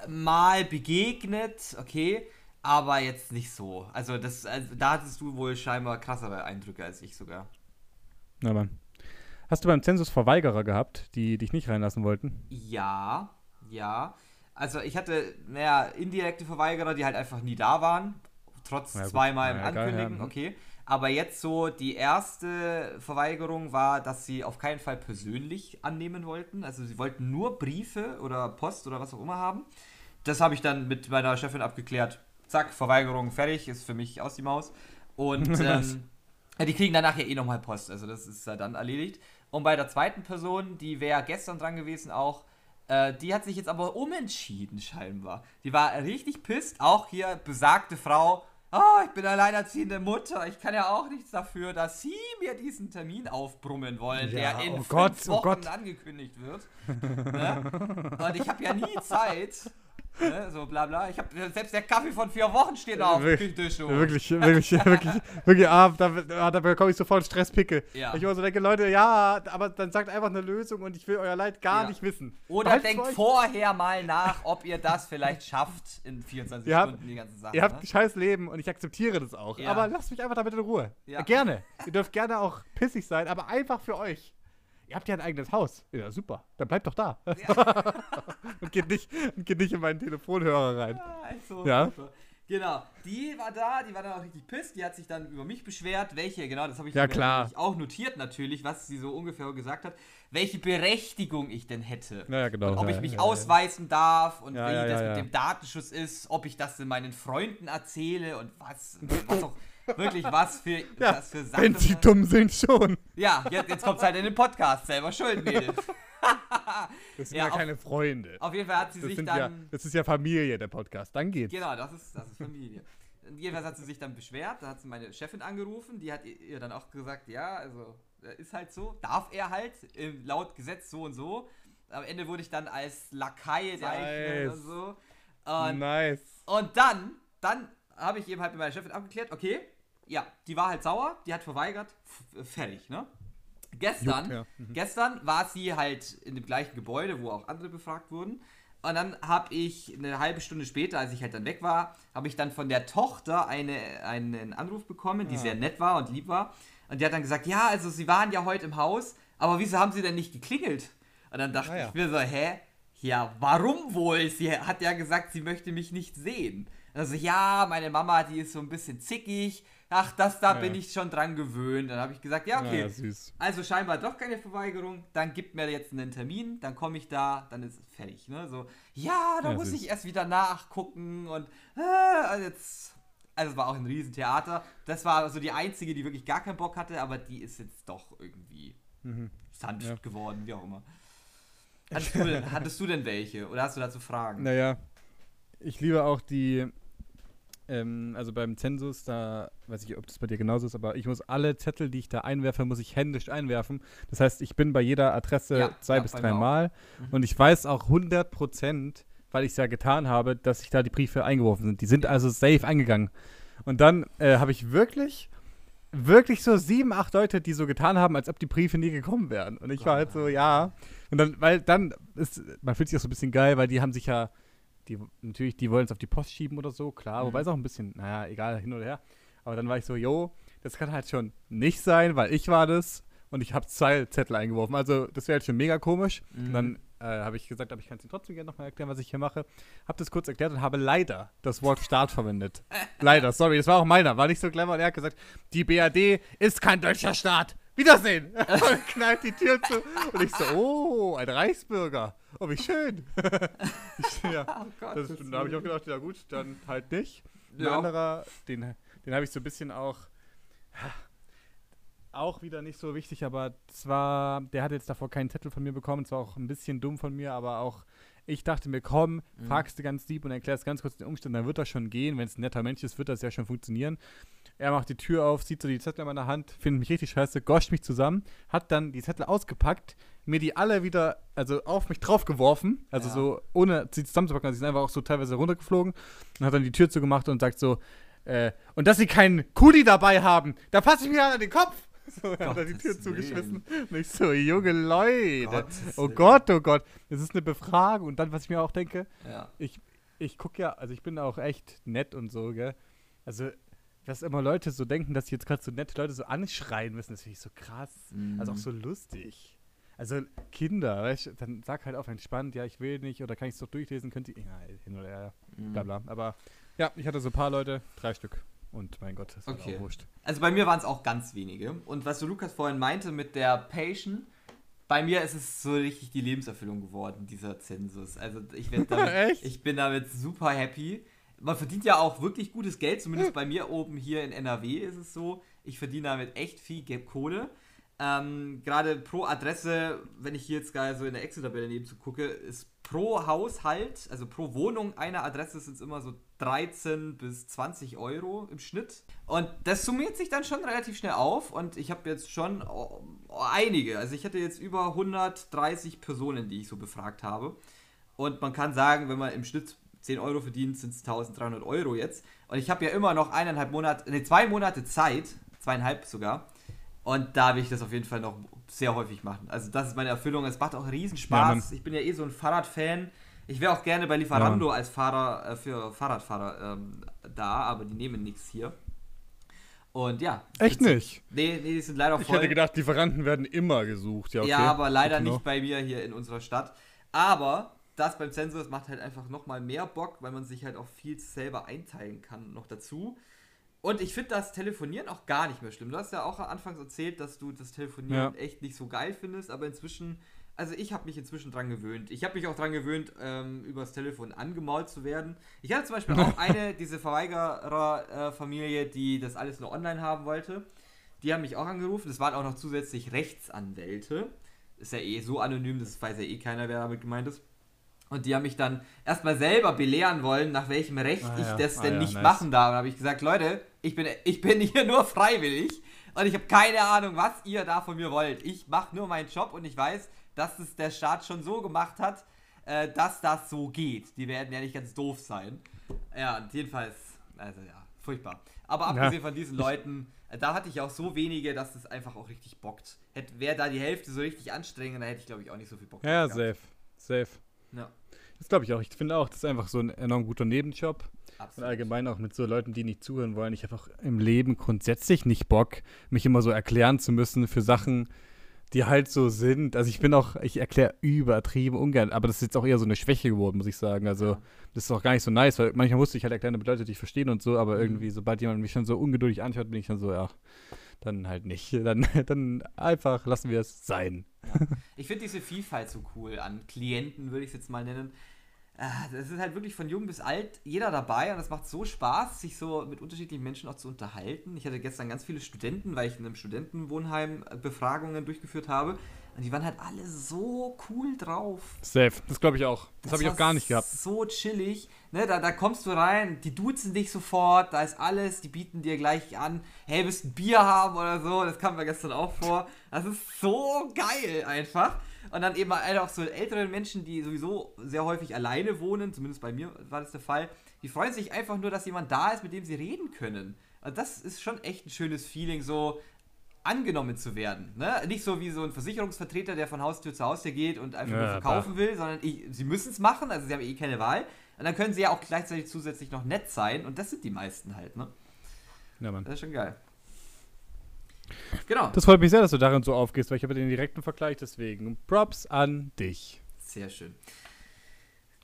mal begegnet, okay, aber jetzt nicht so. Also, das, also da hattest du wohl scheinbar krassere Eindrücke als ich sogar. Na Mann. Hast du beim Zensus Verweigerer gehabt, die dich nicht reinlassen wollten? Ja, ja. Also ich hatte, naja, indirekte Verweigerer, die halt einfach nie da waren. Trotz ja, zweimal ja, Ankündigen, ja. okay. Aber jetzt so, die erste Verweigerung war, dass sie auf keinen Fall persönlich annehmen wollten. Also sie wollten nur Briefe oder Post oder was auch immer haben. Das habe ich dann mit meiner Chefin abgeklärt zack, Verweigerung fertig, ist für mich aus die Maus. Und ähm, die kriegen danach ja eh nochmal Post, also das ist ja dann erledigt. Und bei der zweiten Person, die wäre gestern dran gewesen auch, äh, die hat sich jetzt aber umentschieden scheinbar. Die war richtig pisst, auch hier besagte Frau, oh, ich bin alleinerziehende Mutter, ich kann ja auch nichts dafür, dass Sie mir diesen Termin aufbrummen wollen, ja, der in oh fünf Gott, oh Wochen oh angekündigt wird. ne? Und ich habe ja nie Zeit. Ne, so bla bla. Ich hab, selbst der Kaffee von vier Wochen steht da auf dem Küchentisch. Wirklich, wirklich, wirklich, wirklich, ah, da, ah, da bekomme ich sofort Stresspickel. Ja. Ich immer so denke, Leute, ja, aber dann sagt einfach eine Lösung und ich will euer Leid gar ja. nicht wissen. Oder Behalt's denkt vorher mal nach, ob ihr das vielleicht schafft in 24 ihr Stunden, die ganze Sache. Ihr habt ne? ein scheiß Leben und ich akzeptiere das auch. Ja. Aber lasst mich einfach damit in Ruhe. Gerne. ihr dürft gerne auch pissig sein, aber einfach für euch. Ihr habt ja ein eigenes Haus. Ja, super. Dann bleibt doch da. Ja. und, geht nicht, und geht nicht in meinen Telefonhörer rein. Ja, also, ja. Genau, die war da, die war dann auch richtig pisst, die hat sich dann über mich beschwert, welche, genau, das habe ich ja, klar. auch notiert natürlich, was sie so ungefähr gesagt hat, welche Berechtigung ich denn hätte. Ja, genau. Und ob ja, ich mich ja, ausweisen darf und wie das mit dem Datenschutz ist, ob ich das meinen Freunden erzähle und was, was auch Wirklich, was für, ja, was für Sachen. Wenn sie dumm sind, schon. Ja, jetzt, jetzt kommt es halt in den Podcast. Selber schuld, Mädel. das sind ja, ja auf, keine Freunde. Auf jeden Fall hat sie das sich dann. Ja, das ist ja Familie, der Podcast. Dann geht's. Genau, das ist, das ist Familie. Jedenfalls hat sie sich dann beschwert. Da hat sie meine Chefin angerufen. Die hat ihr dann auch gesagt: Ja, also, ist halt so. Darf er halt, laut Gesetz so und so. Am Ende wurde ich dann als Lakai nice. und so. Und, nice. Und dann, dann habe ich eben halt mit meiner Chefin abgeklärt, okay, ja, die war halt sauer, die hat verweigert, fertig, ne? Gestern, Juck, ja. mhm. gestern war sie halt in dem gleichen Gebäude, wo auch andere befragt wurden. Und dann habe ich eine halbe Stunde später, als ich halt dann weg war, habe ich dann von der Tochter eine, einen Anruf bekommen, die ja. sehr nett war und lieb war. Und die hat dann gesagt, ja, also sie waren ja heute im Haus, aber wieso haben sie denn nicht geklingelt? Und dann dachte ah, ja. ich mir so, hä? Ja, warum wohl? Sie hat ja gesagt, sie möchte mich nicht sehen. Also ja, meine Mama, die ist so ein bisschen zickig ach, das da ja. bin ich schon dran gewöhnt. Dann habe ich gesagt, ja, okay. Ja, also scheinbar doch keine Verweigerung. Dann gibt mir jetzt einen Termin, dann komme ich da, dann ist es fertig. Ne? So, ja, da ja, muss süß. ich erst wieder nachgucken und äh, jetzt. Also es war auch ein Riesentheater. Das war so die einzige, die wirklich gar keinen Bock hatte, aber die ist jetzt doch irgendwie mhm. sanft geworden, wie auch immer. Hattest du, denn, hattest du denn welche? Oder hast du dazu Fragen? Naja, ich liebe auch die ähm, also beim Zensus, da weiß ich, ob das bei dir genauso ist, aber ich muss alle Zettel, die ich da einwerfe, muss ich händisch einwerfen. Das heißt, ich bin bei jeder Adresse ja, zwei ja, bis drei Mal mhm. und ich weiß auch 100 Prozent, weil ich es ja getan habe, dass sich da die Briefe eingeworfen sind. Die sind also safe eingegangen. Und dann äh, habe ich wirklich, wirklich so sieben, acht Leute, die so getan haben, als ob die Briefe nie gekommen wären. Und ich war halt so, ja. Und dann, weil dann ist, man fühlt sich auch so ein bisschen geil, weil die haben sich ja die natürlich, die wollen es auf die Post schieben oder so, klar, mhm. wobei es auch ein bisschen, naja, egal, hin oder her. Aber dann war ich so, yo, das kann halt schon nicht sein, weil ich war das und ich habe zwei Zettel eingeworfen. Also das wäre halt schon mega komisch. Mhm. Dann äh, habe ich gesagt, aber ich kann es Ihnen trotzdem gerne nochmal erklären, was ich hier mache. Habe das kurz erklärt und habe leider das Wort Staat verwendet. leider, sorry, das war auch meiner, war nicht so clever. Und er hat gesagt, die BRD ist kein deutscher Staat. Wiedersehen! und knallt die Tür zu. Und ich so, oh, ein Reichsbürger. Oh, wie schön. ich, ja, oh Gott, das, da habe ich auch gedacht, ja gut, dann halt nicht. Ein ja. anderer, den, den habe ich so ein bisschen auch, auch wieder nicht so wichtig, aber zwar, der hat jetzt davor keinen Zettel von mir bekommen, zwar auch ein bisschen dumm von mir, aber auch, ich dachte mir, komm, mhm. fragst du ganz lieb und erklärst ganz kurz den Umstand, dann wird das schon gehen. Wenn es ein netter Mensch ist, wird das ja schon funktionieren. Er macht die Tür auf, sieht so die Zettel in meiner Hand, findet mich richtig scheiße, goscht mich zusammen, hat dann die Zettel ausgepackt, mir die alle wieder, also auf mich draufgeworfen, also Ja. so, ohne sie zusammenzupacken, also sie sind einfach auch so teilweise runtergeflogen und hat dann die Tür zugemacht und sagt so, äh, und dass sie keinen Kuli dabei haben, da fasse ich mir an den Kopf. So, er hat er die Tür Gottes zugeschmissen. Und ich so, junge Leute. Gottes oh. Gott, oh Gott. Das ist eine Befragung. Und dann, was ich mir auch denke, Ja. ich, ich gucke ja, also ich bin auch echt nett und so, gell. Also, dass immer Leute so denken, dass sie jetzt gerade so nette Leute so anschreien müssen, das finde ich so krass. Also auch so lustig. Also Kinder, weißt, du, dann sag halt auf entspannt, ja, ich will nicht, oder kann ich es doch durchlesen, könnt ihr, ja, hin oder her, Mhm. bla bla. Aber ja, ich hatte so ein paar Leute, drei Stück. Und mein Gott, das ist Okay. auch wurscht. Also bei mir waren es auch ganz wenige. Und was so Lukas vorhin meinte mit der Patient, bei mir ist es so richtig die Lebenserfüllung geworden, dieser Zensus. Also ich, damit, ich bin damit super happy. Man verdient ja auch wirklich gutes Geld, zumindest bei mir oben hier in NRW ist es so. Ich verdiene damit echt viel Kohle. Ähm, Gerade pro Adresse, wenn ich hier jetzt gerade so in der Excel-Tabelle nebenzu gucke, ist pro Haushalt, also pro Wohnung einer Adresse sind es immer so 13 bis 20 Euro im Schnitt. Und das summiert sich dann schon relativ schnell auf und ich habe jetzt schon oh, oh, einige. Also ich hatte jetzt über 130 Personen, die ich so befragt habe. Und man kann sagen, wenn man im Schnitt 10 Euro verdient, sind es 1300 Euro jetzt. Und ich habe ja immer noch eineinhalb Monate, ne, zwei Monate Zeit, zweieinhalb sogar. Und da will ich das auf jeden Fall noch sehr häufig machen. Also das ist meine Erfüllung. Es macht auch riesen Ja, Spaß. ich bin ja eh so ein Fahrradfan. Ich wäre auch gerne bei Lieferando als Fahrer äh, für Fahrradfahrer ähm, da, aber die nehmen nichts hier. Und ja. Echt nicht? Nee, nee, die sind leider Ich voll. hätte gedacht, Lieferanten werden immer gesucht. Ja, okay. Ja, aber leider nicht bei mir hier in unserer Stadt. Aber das beim Sensor, das macht halt einfach nochmal mehr Bock, weil man sich halt auch viel selber einteilen kann noch dazu. Und ich finde das Telefonieren auch gar nicht mehr schlimm. Du hast ja auch anfangs erzählt, dass du das Telefonieren Ja. echt nicht so geil findest, aber inzwischen, also ich habe mich inzwischen dran gewöhnt. Ich habe mich auch dran gewöhnt, ähm, übers Telefon angemault zu werden. Ich hatte zum Beispiel auch eine, diese Verweigerer-Familie, die das alles nur online haben wollte. Die haben mich auch angerufen. Das waren auch noch zusätzlich Rechtsanwälte. Ist ja eh so anonym, das weiß ja eh keiner, wer damit gemeint ist. Und die haben mich dann erstmal selber belehren wollen, nach welchem Recht Ah ich ja, das ah denn ja, nicht nice. machen darf. Da habe ich gesagt, Leute, ich bin, ich bin hier nur freiwillig und ich habe keine Ahnung, was ihr da von mir wollt. Ich mache nur meinen Job und ich weiß, dass es der Staat schon so gemacht hat, äh, dass das so geht. Die werden ja nicht ganz doof sein. Ja, und jedenfalls, also ja, furchtbar. Aber abgesehen von diesen Leuten, äh, da hatte ich auch so wenige, dass es einfach auch richtig bockt. Wäre da die Hälfte so richtig anstrengend, dann hätte ich glaube ich auch nicht so viel Bock Ja, gehabt. safe. Safe. Ja, Das glaube ich auch. Ich finde auch, das ist einfach so ein enorm guter Nebenjob. Und absolut. allgemein auch mit so Leuten, die nicht zuhören wollen. Ich habe auch im Leben grundsätzlich nicht Bock, mich immer so erklären zu müssen für Sachen, die halt so sind. Also ich bin auch, ich erkläre übertrieben ungern, aber das ist jetzt auch eher so eine Schwäche geworden, muss ich sagen. Also Ja. das ist auch gar nicht so nice, weil manchmal musste ich halt erklären, damit Leute dich verstehen und so, aber Mhm. irgendwie, sobald jemand mich schon so ungeduldig anschaut, bin ich dann so, ja, dann halt nicht. Dann, dann einfach lassen wir es sein. Ich finde diese Vielfalt so cool an Klienten, würde ich es jetzt mal nennen. Ah, Das ist halt wirklich von jung bis alt jeder dabei und es macht so Spaß, sich so mit unterschiedlichen Menschen auch zu unterhalten. Ich hatte gestern ganz viele Studenten, weil ich in einem Studentenwohnheim äh, Befragungen durchgeführt habe. Und die waren halt alle so cool drauf. Safe. Das glaube ich auch. Das, habe ich auch gar nicht gehabt. So chillig. Ne, da, da kommst du rein, die duzen dich sofort, da ist alles, die bieten dir gleich an, hey, willst du ein Bier haben oder so? Das kam mir gestern auch vor. Das ist so geil einfach. Und dann eben halt auch so ältere Menschen, die sowieso sehr häufig alleine wohnen, zumindest bei mir war das der Fall, die freuen sich einfach nur, dass jemand da ist, mit dem sie reden können. Also das ist schon echt ein schönes Feeling, so angenommen zu werden. Ne? Nicht so wie so ein Versicherungsvertreter, der von Haustür zu Haustür geht und einfach nur Ja, verkaufen will, sondern ich, sie müssen es machen, also sie haben eh keine Wahl. Und dann können sie ja auch gleichzeitig zusätzlich noch nett sein und das sind die meisten halt, ne? Ja, Mann. Das ist schon geil. Genau. Das freut mich sehr, dass du darin so aufgehst, weil ich habe den direkten Vergleich, deswegen Props an dich. Sehr schön.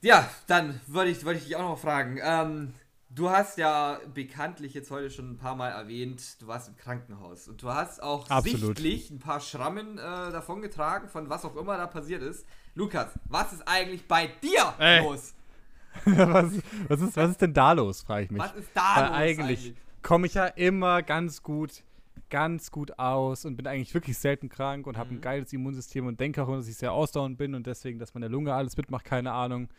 Ja, dann wollte ich, ich dich auch noch fragen. Ähm, du hast ja bekanntlich jetzt heute schon ein paar Mal erwähnt, du warst im Krankenhaus und du hast auch Absolut. sichtlich ein paar Schrammen äh, davongetragen, von was auch immer da passiert ist. Lukas, was ist eigentlich bei dir Ey. los? was, was, ist, was ist denn da los, frage ich mich. Was ist da Weil los eigentlich komme ich ja immer ganz gut, ganz gut aus und bin eigentlich wirklich selten krank und habe ein Mhm. geiles Immunsystem und denke auch dass ich sehr ausdauernd bin und deswegen, dass meine Lunge alles mitmacht, keine Ahnung.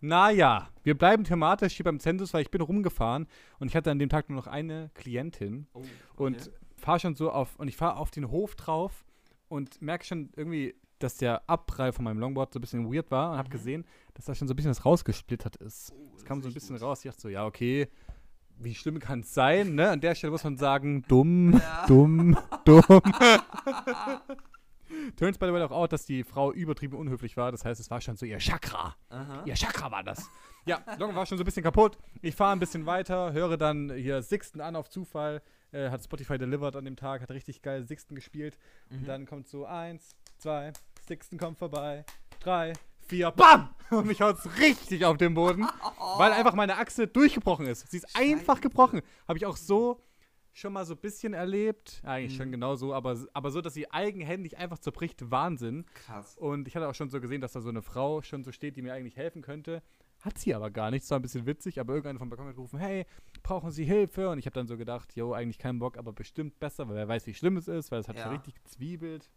Naja, wir bleiben thematisch hier beim Zensus, weil ich bin rumgefahren und ich hatte an dem Tag nur noch eine Klientin Oh, okay. und fahre schon so auf und ich fahre auf den Hof drauf und merke schon irgendwie, dass der Abprall von meinem Longboard so ein bisschen weird war und habe gesehen, dass da schon so ein bisschen was rausgesplittert ist. Oh, Es kam ist so ein bisschen gut. raus. Ich dachte so, ja, okay, wie schlimm kann es sein? Ne? An der Stelle muss man sagen, dumm, Ja. dumm, dumm. Turns by the way auch out, dass die Frau übertrieben unhöflich war. Das heißt, es war schon so ihr Chakra. Aha. Ihr Chakra war das. Ja, Long war schon so ein bisschen kaputt. Ich fahre ein bisschen weiter, höre dann hier Sixten an auf Zufall. Äh, hat Spotify delivered an dem Tag, hat richtig geil Sixten gespielt. Mhm. Und dann kommt so eins, zwei, Sixten kommt vorbei, drei, vier, BAM! Und mich haut's richtig auf den Boden, weil einfach meine Achse durchgebrochen ist. Sie ist einfach gebrochen. Habe ich auch so schon mal so ein bisschen erlebt. Eigentlich schon Mhm. genau so, aber, aber so, dass sie eigenhändig einfach zerbricht, Wahnsinn. Krass. Und ich hatte auch schon so gesehen, dass da so eine Frau schon so steht, die mir eigentlich helfen könnte. Hat sie aber gar nicht. Das war ein bisschen witzig, aber irgendeiner vom Balkon hat gerufen, hey, brauchen Sie Hilfe? Und ich habe dann so gedacht, jo, eigentlich keinen Bock, aber bestimmt besser, weil wer weiß, wie schlimm es ist, weil es hat Ja. so richtig gezwiebelt.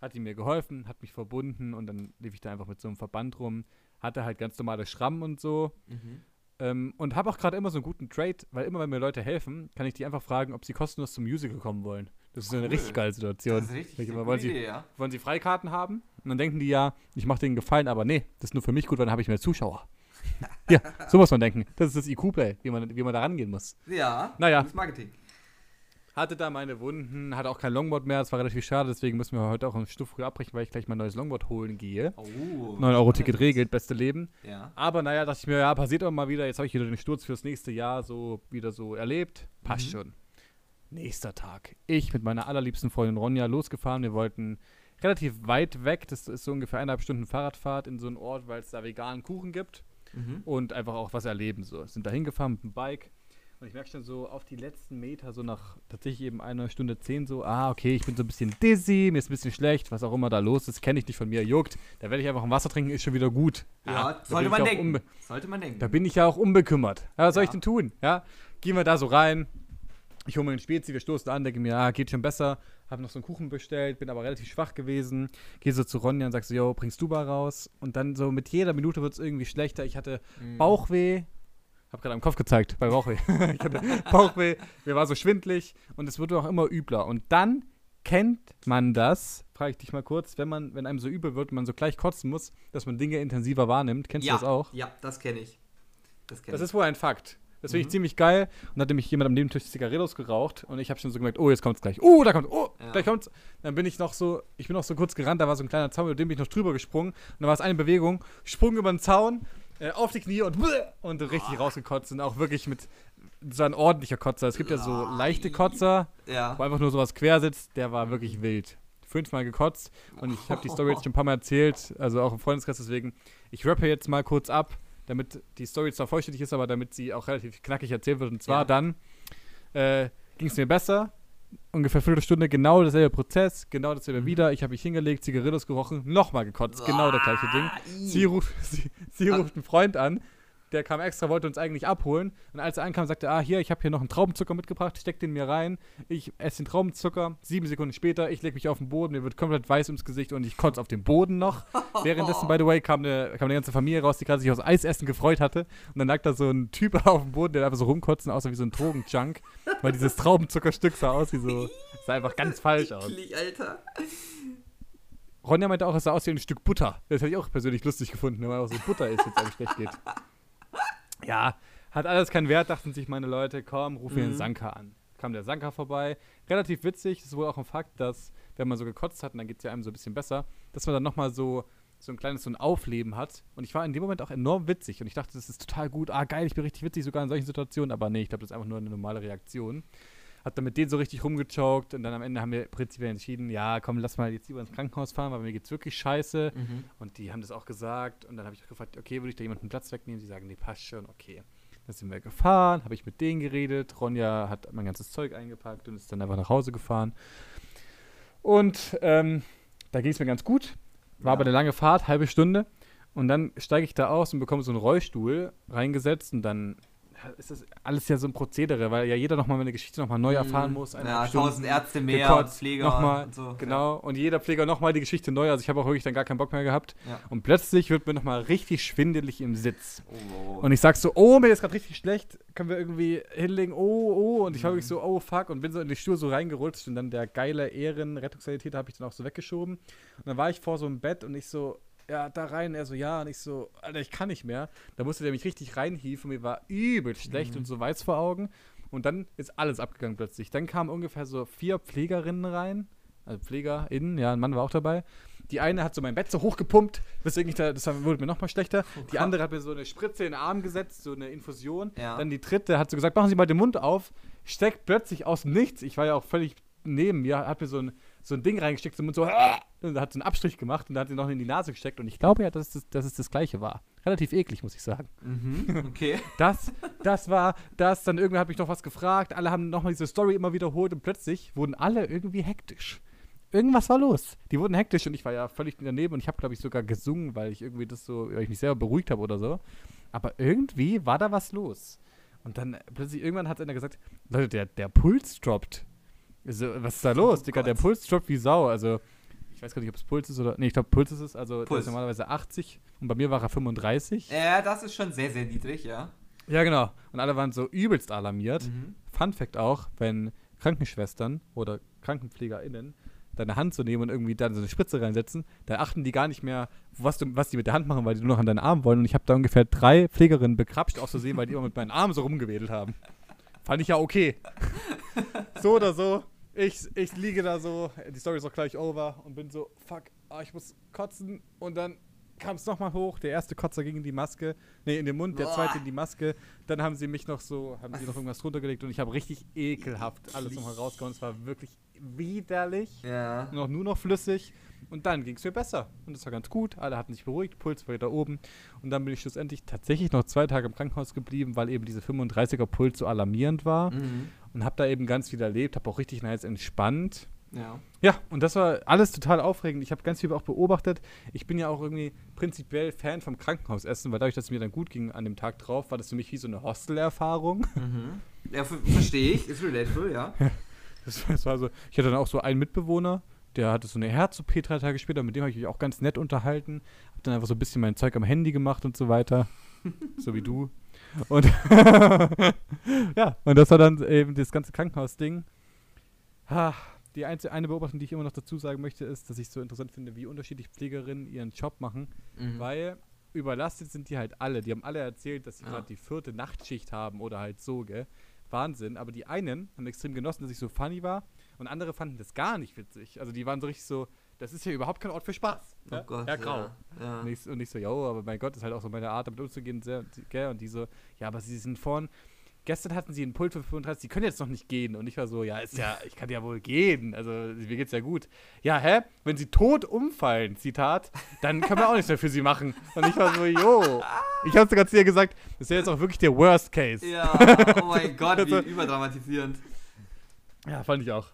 Hat die mir geholfen, hat mich verbunden und dann lief ich da einfach mit so einem Verband rum. Hatte halt ganz normale Schrammen und so. Mhm. Ähm, und habe auch gerade immer so einen guten Trade, weil immer, wenn mir Leute helfen, kann ich die einfach fragen, ob sie kostenlos zum Musical kommen wollen. Das ist so eine Cool. richtig geile Situation. Das ist richtig immer, wollen Sie, Idee, ja. wollen Sie Freikarten haben? Und dann denken die ja, ich mache denen Gefallen, aber nee, das ist nur für mich gut, weil dann habe ich mehr Zuschauer. ja, so muss man denken. Das ist das IQ-Play, wie man, wie man da rangehen muss. Ja, Naja. gutes Marketing. Hatte da meine Wunden, hatte auch kein Longboard mehr, das war relativ schade, deswegen müssen wir heute auch einen Stück früh abbrechen, weil ich gleich mein neues Longboard holen gehe. Oh. 9-Euro-Ticket regelt, beste Leben. Ja. Aber naja, dachte ich mir, ja, passiert auch mal wieder. Jetzt habe ich wieder den Sturz fürs nächste Jahr so wieder so erlebt. Passt Mhm. schon. Nächster Tag. Ich mit meiner allerliebsten Freundin Ronja losgefahren. Wir wollten relativ weit weg. Das ist so ungefähr eineinhalb Stunden Fahrradfahrt in so einen Ort, weil es da veganen Kuchen gibt Mhm. und einfach auch was erleben. So. Sind da hingefahren mit dem Bike. Und ich merke schon so auf die letzten Meter, so nach tatsächlich eben einer Stunde zehn, so, ah, okay, ich bin so ein bisschen dizzy, mir ist ein bisschen schlecht, was auch immer da los ist, kenne ich nicht von mir, juckt. Da werde ich einfach ein Wasser trinken, ist schon wieder gut. Ja, bin sollte man denken. Sollte man denken. da bin ich ja auch unbekümmert. Ja, was soll ich Ja. denn tun? Ja, gehen wir da so rein. Ich hole mir einen Spezi, wir stoßen an, denke mir, ah, geht schon besser. Habe noch so einen Kuchen bestellt, bin aber relativ schwach gewesen. Gehe so zu Ronja und sag so, yo, bringst du mal raus? Und dann so mit jeder Minute wird es irgendwie schlechter. Ich hatte Mhm. Bauchweh. Hab gerade am Kopf gezeigt, bei Bauchweh. ich hatte Bauchweh, mir war so schwindlig und es wurde auch immer übler. Und dann kennt man das, frage ich dich mal kurz, wenn man, wenn einem so übel wird und man so gleich kotzen muss, dass man Dinge intensiver wahrnimmt. Kennst ja, du das auch? Ja, das kenne ich. Das kenne Das ist wohl ein Fakt. Das finde ich Mhm. ziemlich geil. Und dann hat nämlich jemand am Nebentisch Zigarillos geraucht und ich habe schon so gemerkt, oh, jetzt kommt's gleich. Oh, da kommt, oh, Ja. gleich kommt's. Dann bin ich noch so, ich bin noch so kurz gerannt, da war so ein kleiner Zaun, über den bin ich noch drüber gesprungen. Und da war es eine Bewegung, Sprung über den Zaun, äh, auf die Knie und und richtig rausgekotzt. Und auch wirklich mit so ein ordentlicher Kotzer. Es gibt ja so leichte Kotzer, ja. wo einfach nur sowas quer sitzt, der war wirklich wild. Fünfmal gekotzt und ich habe die Story jetzt schon ein paar Mal erzählt, also auch im Freundeskreis, deswegen, ich rappe jetzt mal kurz ab, damit die Story zwar vollständig ist, aber damit sie auch relativ knackig erzählt wird. Und zwar Ja. dann äh, ging es mir besser, ungefähr Viertelstunde, genau derselbe Prozess, genau dasselbe Mhm. wieder. Ich habe mich hingelegt, Zigarillos gerochen, nochmal gekotzt, genau das gleiche Ding. Ah, Sie ruft, sie, sie ruft einen Freund an, der kam extra, wollte uns eigentlich abholen. Und als er ankam, sagte er, ah, hier, ich habe hier noch einen Traubenzucker mitgebracht, steck den mir rein. Ich esse den Traubenzucker. Sieben Sekunden später, ich lege mich auf den Boden, mir wird komplett weiß ums Gesicht und ich kotze auf den Boden noch. Währenddessen, by the way, kam eine, kam eine ganze Familie raus, die gerade sich aufs Eisessen gefreut hatte. Und dann lag da so ein Typ auf dem Boden, der einfach so rumkotzen, außer wie so ein Drogenjunk. weil dieses Traubenzuckerstück sah aus wie so, sah einfach ganz falsch aus. Alter. Ronja meinte auch, es sah aus wie ein Stück Butter. Das hätte ich auch persönlich lustig gefunden, wenn man auch so Butter isst, wenn es einem schlecht geht. Ja, hat alles keinen Wert, dachten sich meine Leute, komm, ruf mir Mhm. den Sanka an. Kam der Sanka vorbei. Relativ witzig, das ist wohl auch ein Fakt, dass, wenn man so gekotzt hat, und dann geht es ja einem so ein bisschen besser, dass man dann nochmal so, so ein kleines so ein Aufleben hat. Und ich war in dem Moment auch enorm witzig und ich dachte, das ist total gut. Ah, geil, ich bin richtig witzig, sogar in solchen Situationen. Aber nee, ich glaube, das ist einfach nur eine normale Reaktion. Hat dann mit denen so richtig rumgechoked und dann am Ende haben wir prinzipiell entschieden, ja, komm, lass mal jetzt lieber ins Krankenhaus fahren, weil mir geht's wirklich scheiße. Mhm. Und die haben das auch gesagt. Und dann habe ich auch gefragt, okay, würde ich da jemanden Platz wegnehmen? Sie sagen, nee, passt schon, okay. Dann sind wir gefahren, habe ich mit denen geredet. Ronja hat mein ganzes Zeug eingepackt und ist dann einfach nach Hause gefahren. Und ähm, da ging es mir ganz gut. War Ja. aber eine lange Fahrt, halbe Stunde. Und dann steige ich da aus und bekomme so einen Rollstuhl reingesetzt und dann ist das alles ja so ein Prozedere, weil ja jeder nochmal eine Geschichte nochmal neu mhm. erfahren muss. Ja, tausend Ärzte mehr, gekotzt, Pfleger nochmal, und so. Genau, und jeder Pfleger nochmal die Geschichte neu. Also ich habe auch wirklich dann gar keinen Bock mehr gehabt. Ja. Und plötzlich wird mir nochmal richtig schwindelig im Sitz. Oh. Und ich sag so, oh, mir ist gerade richtig schlecht, können wir irgendwie hinlegen, oh, oh. Und ich war mhm. wirklich so, oh, fuck. Und bin so in die Stuhl so reingerutscht und dann der geile Ehren-Rettungssanitäter habe ich dann auch so weggeschoben. Und dann war ich vor so einem Bett und ich so, ja, da rein. Er so, ja. Und ich so, Alter, ich kann nicht mehr. Da musste der mich richtig reinhieven. Mir war übel schlecht mhm. und so weiß vor Augen. Und dann ist alles abgegangen plötzlich. Dann kamen ungefähr so vier Pflegerinnen rein. Also PflegerInnen, ja, ein Mann war auch dabei. Die eine hat so mein Bett so hochgepumpt, weswegen ich da, das wurde mir nochmal schlechter. Oh die andere hat mir so eine Spritze in den Arm gesetzt, so eine Infusion. Ja. Dann die dritte hat so gesagt, machen Sie mal den Mund auf. Steckt plötzlich aus dem Nichts. Ich war ja auch völlig neben mir, hat mir so ein so ein Ding reingesteckt und so, und hat so einen Abstrich gemacht und hat sie noch in die Nase gesteckt. Und ich glaube ja, dass, das, dass es das Gleiche war. Relativ eklig, muss ich sagen. Mhm, okay. Das, das war das. Dann irgendwer hat mich noch was gefragt. Alle haben nochmal diese Story immer wiederholt und plötzlich wurden alle irgendwie hektisch. Irgendwas war los. Die wurden hektisch und ich war ja völlig daneben und ich habe, glaube ich, sogar gesungen, weil ich irgendwie das so, weil ich mich selber beruhigt habe oder so. Aber irgendwie war da was los. Und dann plötzlich irgendwann hat einer gesagt, Leute, der, der Puls droppt. Also, was ist da los, oh Digga? Der Puls droppt wie Sau. Also, ich weiß gar nicht, ob es Puls ist oder. Nee, ich glaube, Puls ist es. Also, Puls. der ist normalerweise 80 und bei mir war er 35. Ja, das ist schon sehr, sehr niedrig, ja. Ja, genau. Und alle waren so übelst alarmiert. Mhm. Fun Fact auch, wenn Krankenschwestern oder KrankenpflegerInnen deine Hand zu nehmen und irgendwie dann so eine Spritze reinsetzen, da achten die gar nicht mehr, was, du, was die mit der Hand machen, weil die nur noch an deinen Arm wollen. Und ich habe da ungefähr drei Pflegerinnen bekrapscht, auch zu sehen, weil die immer mit meinen Armen so rumgewedelt haben. Fand ich ja okay. so oder so. Ich, ich liege da so, die Story ist auch gleich over und bin so, fuck, ah, ich muss kotzen. Und dann kam es nochmal hoch. Der erste Kotzer ging in die Maske, nee, in den Mund, der zweite in die Maske. Dann haben sie mich noch so, haben sie noch irgendwas runtergelegt und ich habe richtig ekelhaft alles nochmal rausgehauen. Es war wirklich widerlich. Ja. Noch nur noch flüssig. Und dann ging es mir besser. Und das war ganz gut. Alle hatten sich beruhigt, Puls war wieder oben. Und dann bin ich schlussendlich tatsächlich noch zwei Tage im Krankenhaus geblieben, weil eben diese 35er Puls so alarmierend war. Mhm. Und habe da eben ganz viel erlebt, habe auch richtig nice entspannt. Ja. Ja, und das war alles total aufregend. Ich habe ganz viel auch beobachtet. Ich bin ja auch irgendwie prinzipiell Fan vom Krankenhausessen, weil dadurch, dass es mir dann gut ging an dem Tag drauf, war das für mich wie so eine Hostelerfahrung. Mhm. Ja, verstehe ich. Ist relatable, ja. das, das war so. Ich hatte dann auch so einen Mitbewohner, der hatte so eine Herz-OP drei Tage später, mit dem habe ich mich auch ganz nett unterhalten. Hab dann einfach so ein bisschen mein Zeug am Handy gemacht und so weiter. so wie du. Und ja, und das war dann eben das ganze Krankenhausding. Die einzige, eine Beobachtung, die ich immer noch dazu sagen möchte, ist, dass ich so interessant finde, wie unterschiedlich Pflegerinnen ihren Job machen, mhm. weil überlastet sind die halt alle. Die haben alle erzählt, dass sie ja. gerade die vierte Nachtschicht haben oder halt so, gell? Wahnsinn. Aber die einen haben extrem genossen, dass ich so funny war und andere fanden das gar nicht witzig. Also die waren so richtig so, das ist ja überhaupt kein Ort für Spaß. Oh ja? Gott, ja, grau. Ja, ja. Und, ich, und, ich, so, jo, aber mein Gott, ist halt auch so meine Art, damit umzugehen. Sehr, gell? Und die so, ja, aber sie sind vorn. Gestern hatten sie einen Pult für 35, sie können jetzt noch nicht gehen. Und ich war so, ja, ist ja, ich kann ja wohl gehen. Also, mir geht's ja gut. Ja, hä? Wenn sie tot umfallen, Zitat, dann können wir auch nichts mehr für sie machen. Und ich war so, jo. Ich hab's sogar zu ihr gesagt, das wäre jetzt auch wirklich der Worst Case. Ja, oh mein Gott, wie also überdramatisierend. Ja, fand ich auch.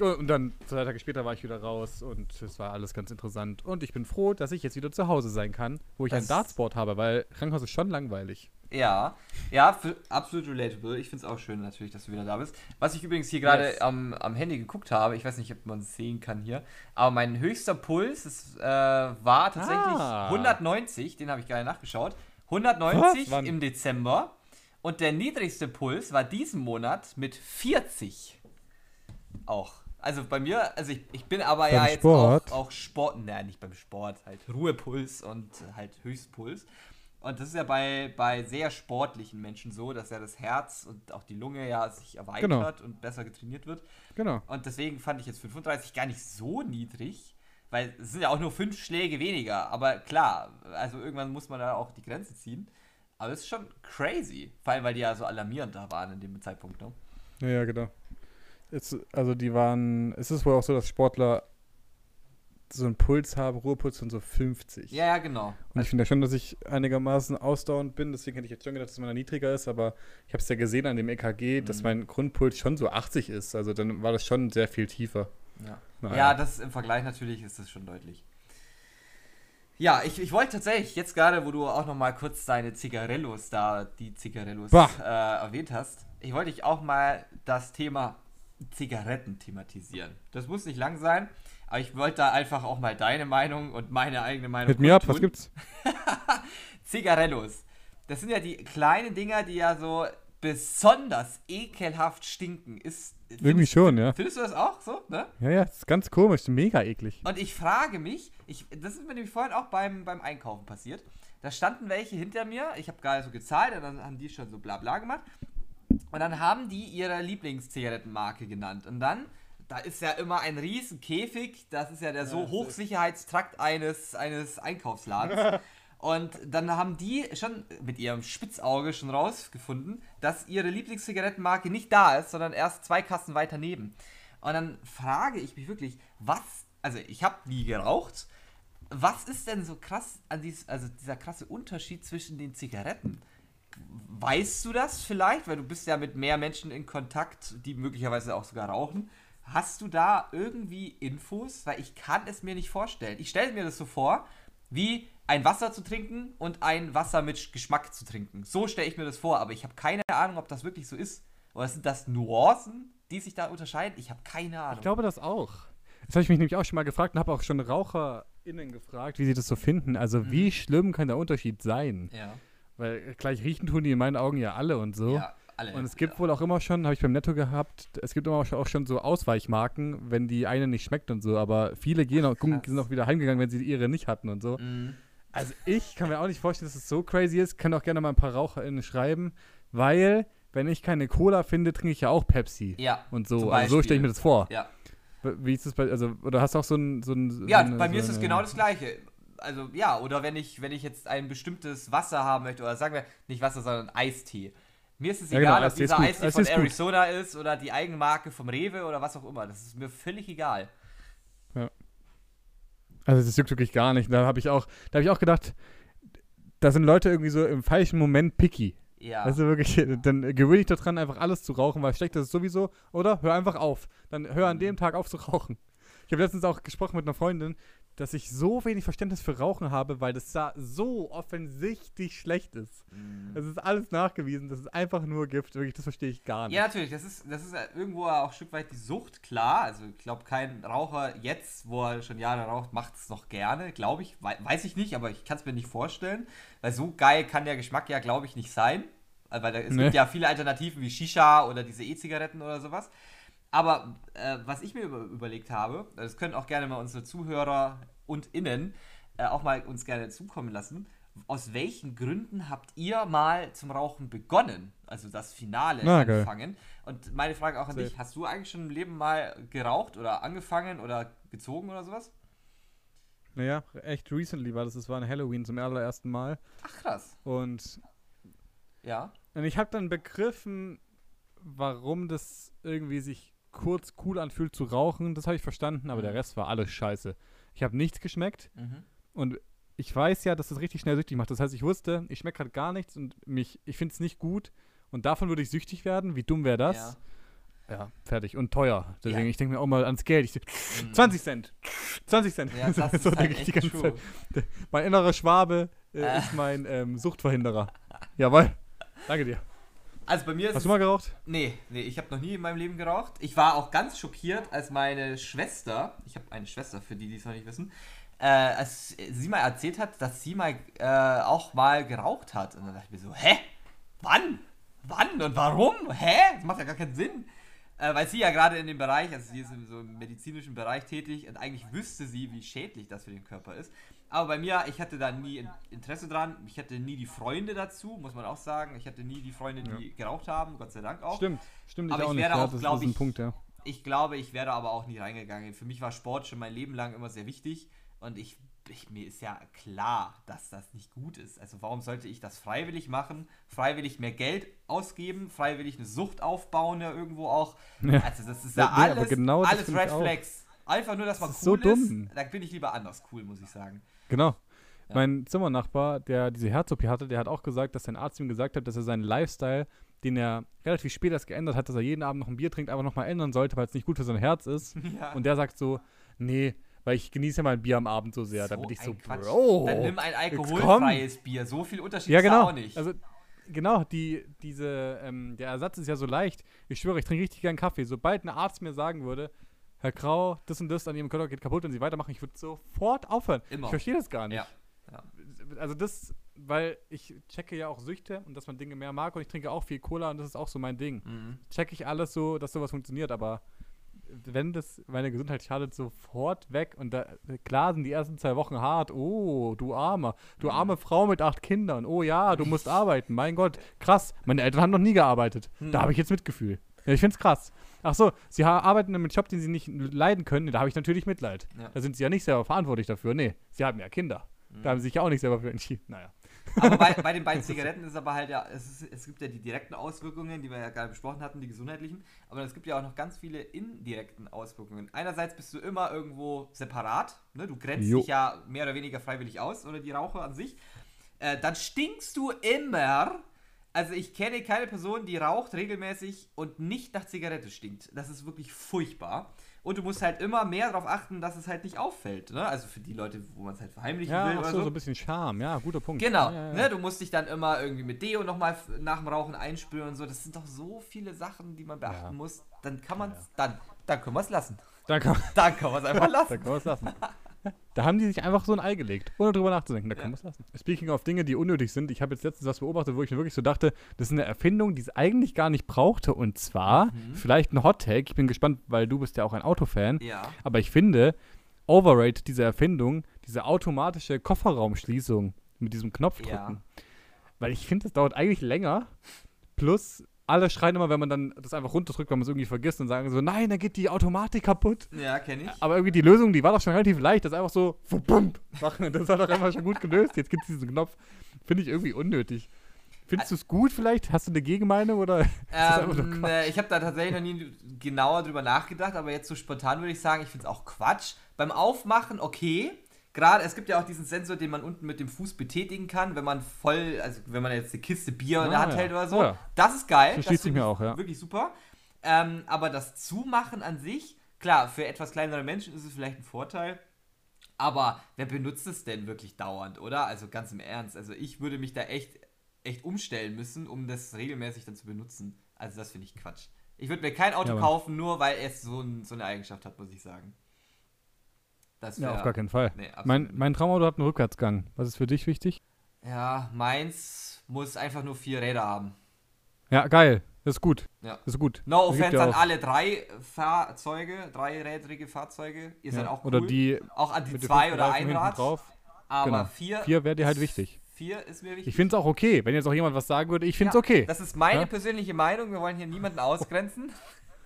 Und dann zwei Tage später war ich wieder raus und es war alles ganz interessant. Und ich bin froh, dass ich jetzt wieder zu Hause sein kann, wo ich das ein Dartsport habe, weil Krankenhaus ist schon langweilig. Ja, ja, absolut relatable. Ich finde es auch schön natürlich, dass du wieder da bist. Was ich übrigens hier gerade yes. am, am Handy geguckt habe, ich weiß nicht, ob man es sehen kann hier, aber mein höchster Puls ist, äh, war tatsächlich ah. 190, den habe ich gerade nachgeschaut. 190 im Dezember und der niedrigste Puls war diesen Monat mit 40 auch. Also bei mir, also ich, ich bin aber beim ja jetzt Sport. Auch, auch Sport, naja, nicht beim Sport, halt Ruhepuls und halt Höchstpuls. Und das ist ja bei, bei sehr sportlichen Menschen so, dass ja das Herz und auch die Lunge ja sich erweitert genau. und besser getrainiert wird. Genau. Und deswegen fand ich jetzt 35 gar nicht so niedrig, weil es sind ja auch nur fünf Schläge weniger. Aber klar, also irgendwann muss man da auch die Grenze ziehen. Aber es ist schon crazy. Vor allem, weil die ja so alarmierend da waren in dem Zeitpunkt. Ne? Ja, ja, genau. Jetzt, also die waren, es ist wohl auch so, dass Sportler so einen Puls haben, Ruhepuls von so 50. Ja, ja, genau. Und ich finde ja schon, dass ich einigermaßen ausdauernd bin, deswegen hätte ich jetzt schon gedacht, dass meiner niedriger ist, aber ich habe es ja gesehen an dem EKG, mhm. dass mein Grundpuls schon so 80 ist. Also dann war das schon sehr viel tiefer. Ja, naja. ja das im Vergleich natürlich ist das schon deutlich. Ja, ich, ich wollte tatsächlich, jetzt gerade, wo du auch noch mal kurz deine Zigarellos da, die Zigarellos äh, erwähnt hast, ich wollte dich auch mal das Thema Zigaretten thematisieren. Das muss nicht lang sein, aber ich wollte da einfach auch mal deine Meinung und meine eigene Meinung Mit mir ab, was gibt's? Zigarellos. Das sind ja die kleinen Dinger, die ja so besonders ekelhaft stinken. Ist, Irgendwie schon, ja. Findest du das auch so? Ne? Ja, ja, das ist ganz komisch, mega eklig. Und ich frage mich, ich, das ist mir nämlich vorhin auch beim, beim Einkaufen passiert. Da standen welche hinter mir, ich habe gerade so gezahlt und dann haben die schon so bla bla gemacht. Und dann haben die ihre Lieblingszigarettenmarke genannt. Und dann, da ist ja immer ein riesen Käfig, das ist ja der so Hochsicherheitstrakt eines, eines Einkaufsladens. Und dann haben die schon mit ihrem Spitzauge schon rausgefunden, dass ihre Lieblingszigarettenmarke nicht da ist, sondern erst zwei Kassen weiter neben. Und dann frage ich mich wirklich, was, also ich habe nie geraucht, was ist denn so krass an dies, also dieser krasse Unterschied zwischen den Zigaretten? Weißt du das vielleicht? Weil du bist ja mit mehr Menschen in Kontakt, die möglicherweise auch sogar rauchen. Hast du da irgendwie Infos? Weil ich kann es mir nicht vorstellen. Ich stelle mir das so vor, wie ein Wasser zu trinken und ein Wasser mit Geschmack zu trinken. So stelle ich mir das vor, aber ich habe keine Ahnung, ob das wirklich so ist. Oder sind das Nuancen, die sich da unterscheiden? Ich habe keine Ahnung. Ich glaube das auch. Das habe ich mich nämlich auch schon mal gefragt und habe auch schon RaucherInnen gefragt, wie sie das so finden. Also, mhm. wie schlimm kann der Unterschied sein? Ja. Weil gleich riechen tun die in meinen Augen ja alle und so. Ja, alle. Und es gibt ja. wohl auch immer schon, habe ich beim Netto gehabt, es gibt immer auch schon so Ausweichmarken, wenn die eine nicht schmeckt und so. Aber viele gehen auch, sind auch wieder heimgegangen, wenn sie ihre nicht hatten und so. Mhm. Also ich kann mir auch nicht vorstellen, dass es so crazy ist. Kann auch gerne mal ein paar RaucherInnen schreiben, weil wenn ich keine Cola finde, trinke ich ja auch Pepsi. Ja. Und so. Also so stelle ich mir das vor. Ja. Wie ist das bei, also, oder hast du auch so ein, so ein Ja, so eine, bei mir so ist es genau das Gleiche. Also, ja, oder wenn ich, wenn ich jetzt ein bestimmtes Wasser haben möchte, oder sagen wir nicht Wasser, sondern Eistee. Mir ist es ja, egal, genau, ob dieser Eistee von Arizona ist, ist oder die Eigenmarke vom Rewe oder was auch immer. Das ist mir völlig egal. Ja. Also das juckt wirklich gar nicht. Da habe ich auch, da habe ich auch gedacht, da sind Leute irgendwie so im falschen Moment picky. Ja. Also wirklich, dann gewöhne ich daran, einfach alles zu rauchen, weil schlecht ist es sowieso. Oder hör einfach auf. Dann hör an dem Tag auf zu rauchen. Ich habe letztens auch gesprochen mit einer Freundin, dass ich so wenig Verständnis für Rauchen habe, weil das da so offensichtlich schlecht ist. Mm. Es ist alles nachgewiesen, das ist einfach nur Gift, wirklich, das verstehe ich gar nicht. Ja, natürlich, das ist, das ist irgendwo auch ein Stück weit die Sucht, klar. Also ich glaube, kein Raucher jetzt, wo er schon Jahre raucht, macht es noch gerne, glaube ich. Weiß ich nicht, aber ich kann es mir nicht vorstellen. Weil so geil kann der Geschmack ja, glaube ich, nicht sein. Weil es nee. gibt ja viele Alternativen wie Shisha oder diese E-Zigaretten oder sowas. Aber äh, was ich mir über überlegt habe, das können auch gerne mal unsere Zuhörer und Innen äh, auch mal uns gerne zukommen lassen. Aus welchen Gründen habt ihr mal zum Rauchen begonnen? Also das Finale Na, angefangen. Und meine Frage auch an Safe. dich: Hast du eigentlich schon im Leben mal geraucht oder angefangen oder gezogen oder sowas? Naja, echt recently war das. Es war ein Halloween zum allerersten Mal. Ach krass. Und ja. Und ich habe dann begriffen, warum das irgendwie sich kurz cool anfühlt zu rauchen, das habe ich verstanden, aber mhm. der Rest war alles scheiße. Ich habe nichts geschmeckt mhm. und ich weiß ja, dass das richtig schnell süchtig macht. Das heißt, ich wusste, ich schmecke gerade gar nichts und mich, ich finde es nicht gut und davon würde ich süchtig werden. Wie dumm wäre das? Ja. ja. fertig. Und teuer. Deswegen, ja. ich denke mir auch mal ans Geld. Ich, mhm. 20 Cent. 20 Cent. Ja, das so ist halt die ganze true. Zeit. Mein innerer Schwabe äh, äh. ist mein ähm, Suchtverhinderer. Jawohl. Danke dir. Also bei mir ist Hast du mal geraucht? Nee, nee, ich habe noch nie in meinem Leben geraucht. Ich war auch ganz schockiert, als meine Schwester, ich habe eine Schwester, für die, die es noch nicht wissen, äh, als sie mal erzählt hat, dass sie mal äh, auch mal geraucht hat. Und dann dachte ich mir so, hä? Wann? Wann und warum? Hä? Das macht ja gar keinen Sinn. Äh, weil sie ja gerade in dem Bereich, also sie ist im, so im medizinischen Bereich tätig und eigentlich wüsste sie, wie schädlich das für den Körper ist. Aber bei mir, ich hatte da nie Interesse dran. Ich hatte nie die Freunde dazu, muss man auch sagen. Ich hatte nie die Freunde, die ja. geraucht haben, Gott sei Dank auch. Stimmt, stimmt. Aber ich, auch wäre nicht. auch, glaube ich, Punkt, ja. ich glaube, ich wäre aber auch nie reingegangen. Für mich war Sport schon mein Leben lang immer sehr wichtig und ich, ich, mir ist ja klar, dass das nicht gut ist. Also warum sollte ich das freiwillig machen? Freiwillig mehr Geld ausgeben, freiwillig eine Sucht aufbauen, ja irgendwo auch. Ja. Also das ist ja, ja alles, genau alles Red Flags. Einfach nur, dass man das cool ist. So dumm. Da bin ich lieber anders cool, muss ich sagen. Genau. Ja. Mein Zimmernachbar, der diese Herz-OP hatte, der hat auch gesagt, dass sein Arzt ihm gesagt hat, dass er seinen Lifestyle, den er relativ spät erst geändert hat, dass er jeden Abend noch ein Bier trinkt, einfach nochmal ändern sollte, weil es nicht gut für sein Herz ist. Ja. Und der sagt so, nee, weil ich genieße ja mein Bier am Abend so sehr. So da bin ich so, Quatsch. Bro. Dann nimm ein alkoholfreies Bier. So viel Unterschied ja, genau. ist auch nicht. Also, genau, die, diese, ähm, der Ersatz ist ja so leicht. Ich schwöre, ich trinke richtig gern Kaffee. Sobald ein Arzt mir sagen würde, Herr Grau, das und das an Ihrem Körper geht kaputt, wenn Sie weitermachen, ich würde sofort aufhören. Immer. Ich verstehe das gar nicht. Ja. ja. Also das, weil ich checke ja auch Süchte und dass man Dinge mehr mag und ich trinke auch viel Cola und das ist auch so mein Ding. Mhm. Checke ich alles so, dass sowas funktioniert, aber wenn das meine Gesundheit schadet, sofort weg. Und da, klar sind die ersten zwei Wochen hart. Oh, du Armer. Du Mhm. arme Frau mit acht Kindern. Oh ja, du musst arbeiten. Mein Gott, krass. Meine Eltern haben noch nie gearbeitet. Mhm. Da habe ich jetzt Mitgefühl. Ja, ich find's krass. Ach so, sie arbeiten in einem Job, den sie nicht leiden können. Da habe ich natürlich Mitleid. Ja. Da sind sie ja nicht selber verantwortlich dafür. Nee, sie haben ja Kinder. Da haben sie sich ja auch nicht selber für entschieden. Naja. Aber bei, bei den beiden Zigaretten ist aber halt ja, es, ist, es gibt ja die direkten Auswirkungen, die wir ja gerade besprochen hatten, die gesundheitlichen, aber es gibt ja auch noch ganz viele indirekten Auswirkungen. Einerseits bist du immer irgendwo separat, ne? du grenzt Jo. dich ja mehr oder weniger freiwillig aus, oder die Raucher an sich. Äh, dann stinkst du immer. Also ich kenne keine Person, die raucht regelmäßig und nicht nach Zigarette stinkt. Das ist wirklich furchtbar. Und du musst halt immer mehr darauf achten, dass es halt nicht auffällt. Ne? Also für die Leute, wo man es halt verheimlichen Ja, will oder so, so. so ein bisschen Charme. Ja, guter Punkt. Genau, Ja, ja, ja. Ne, du musst dich dann immer irgendwie mit Deo nochmal nach dem Rauchen einspülen und so. Das sind doch so viele Sachen, die man beachten Ja. muss. Dann kann man es, dann, dann können wir es lassen. Da kann, Dann können wir es einfach lassen. kann man es lassen. Da haben die sich einfach so ein Ei gelegt, ohne drüber nachzudenken. Da kann man es lassen. Speaking of Dinge, die unnötig sind, ich habe jetzt letztens was beobachtet, wo ich mir wirklich so dachte, das ist eine Erfindung, die es eigentlich gar nicht brauchte. Und zwar, Mhm. vielleicht ein Hot Take, ich bin gespannt, weil du bist ja auch ein Autofan. Ja. Aber ich finde, overrated diese Erfindung, diese automatische Kofferraumschließung mit diesem Knopfdrücken. Ja. Weil ich finde, das dauert eigentlich länger. Plus, alle schreien immer, wenn man dann das einfach runterdrückt, weil man es irgendwie vergisst und sagen so, nein, da geht die Automatik kaputt. Ja, kenne ich. Aber irgendwie die Lösung, die war doch schon relativ leicht. Das ist einfach so, bump, machen. Das hat doch einfach schon gut gelöst. Jetzt gibt es diesen Knopf. Finde ich irgendwie unnötig. Findest du es gut vielleicht? Hast du eine Gegenmeinung oder Ähm, äh, ich habe da tatsächlich noch nie genauer drüber nachgedacht, aber jetzt so spontan würde ich sagen, ich finde es auch Quatsch. Beim Aufmachen okay. Gerade, es gibt ja auch diesen Sensor, den man unten mit dem Fuß betätigen kann, wenn man voll, also wenn man jetzt eine Kiste Bier in der Ah, Hand ja. hält oder so. Ja. Das ist geil. Versteht das sich finde mir ich auch, ja. Wirklich super. Ähm, aber das Zumachen an sich, klar, für etwas kleinere Menschen ist es vielleicht ein Vorteil. Aber wer benutzt es denn wirklich dauernd, oder? Also ganz im Ernst. Also ich würde mich da echt, echt umstellen müssen, um das regelmäßig dann zu benutzen. Also das finde ich Quatsch. Ich würde mir kein Auto Ja, kaufen, nur weil es so, ein, so eine Eigenschaft hat, muss ich sagen. Das Ja, wär- auf gar keinen Fall. Nee, mein, mein Traumauto hat einen Rückwärtsgang. Was ist für dich wichtig? Ja, meins muss einfach nur vier Räder haben. Ja, geil. Das ist gut. Ja. Das ist gut. No offense ja an alle drei Fahrzeuge, dreirädrige Fahrzeuge. Ihr seid Ja. auch cool. Oder die auch an die zwei oder ein Rad. drauf. Aber Genau. vier, Vier wäre dir halt wichtig. Vier ist mir wichtig. Ich finde es auch okay. Wenn jetzt auch jemand was sagen würde, ich finde es Ja, okay. Das ist meine Ja? persönliche Meinung. Wir wollen hier niemanden ausgrenzen.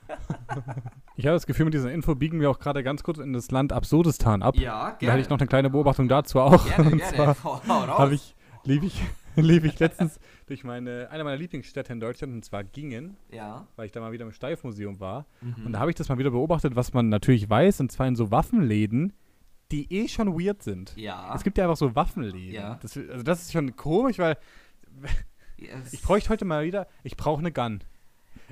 Ich habe das Gefühl, mit dieser Info biegen wir auch gerade ganz kurz in das Land Absurdistan ab. Ja, Da gerne. hätte ich noch eine kleine Beobachtung dazu auch. Gerne, Und gerne. habe ich, lief ich, lief ich letztens durch meine, eine meiner Lieblingsstädte in Deutschland, und zwar Gingen, ja. weil ich da mal wieder im Steifmuseum war. Mhm. Und da habe ich das mal wieder beobachtet, was man natürlich weiß, und zwar in so Waffenläden, die eh schon weird sind. Ja. Es gibt ja einfach so Waffenläden. Ja. Das, also das ist schon komisch, weil Yes. ich bräuchte heute mal wieder, ich brauche eine Gun.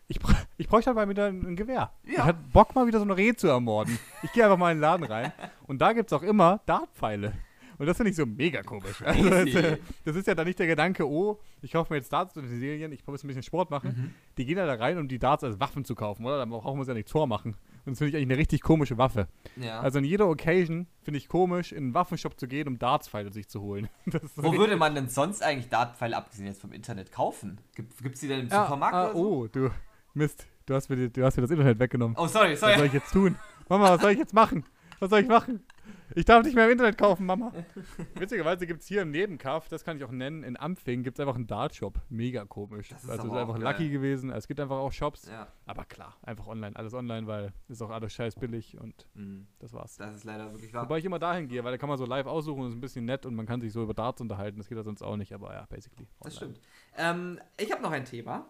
Ich, br ich bräuchte halt mal wieder ein, Gewehr. Ja. Ich hatte Bock mal wieder so ein Reh zu ermorden. Ich gehe einfach mal in den Laden rein und da gibt es auch immer Dartpfeile. Und das finde ich so mega komisch. Also das, äh, das ist ja dann nicht der Gedanke, oh, ich kaufe mir jetzt Darts in Serien, ich muss ein bisschen Sport machen. Mhm. Die gehen ja da rein, um die Darts als Waffen zu kaufen, oder? Dann brauchen wir es ja nicht Tor machen. Und das finde ich eigentlich eine richtig komische Waffe. ja. Also in jeder Occasion finde ich komisch, in einen Waffenshop zu gehen, um Dartspfeile sich zu holen. Wo würde man denn sonst eigentlich Dartpfeile, abgesehen jetzt vom Internet, kaufen? Gibt es die denn im Ja, Supermarkt ah, oder so? Oh, du Mist, du hast, mir, die- du hast mir das Internet weggenommen. Oh, sorry, Was soll sorry. ich jetzt tun? Mama, was soll ich jetzt machen? Was soll ich machen? Ich darf nicht mehr im Internet kaufen, Mama. Witzigerweise gibt es hier im Nebenkaff, das kann ich auch nennen, in Ampfing gibt es einfach einen Dartshop. Mega komisch. Das ist also ist einfach geil. lucky gewesen. Es gibt einfach auch Shops. Ja. Aber klar, einfach online, alles online, weil ist auch alles scheiß billig und Mhm. das war's. Das ist leider wirklich wahr. Wobei ich immer dahin gehe, weil da kann man so live aussuchen und ist ein bisschen nett und man kann sich so über Darts unterhalten. Das geht ja sonst auch nicht, aber ja, basically. Das online. stimmt. Ähm, ich habe noch ein Thema.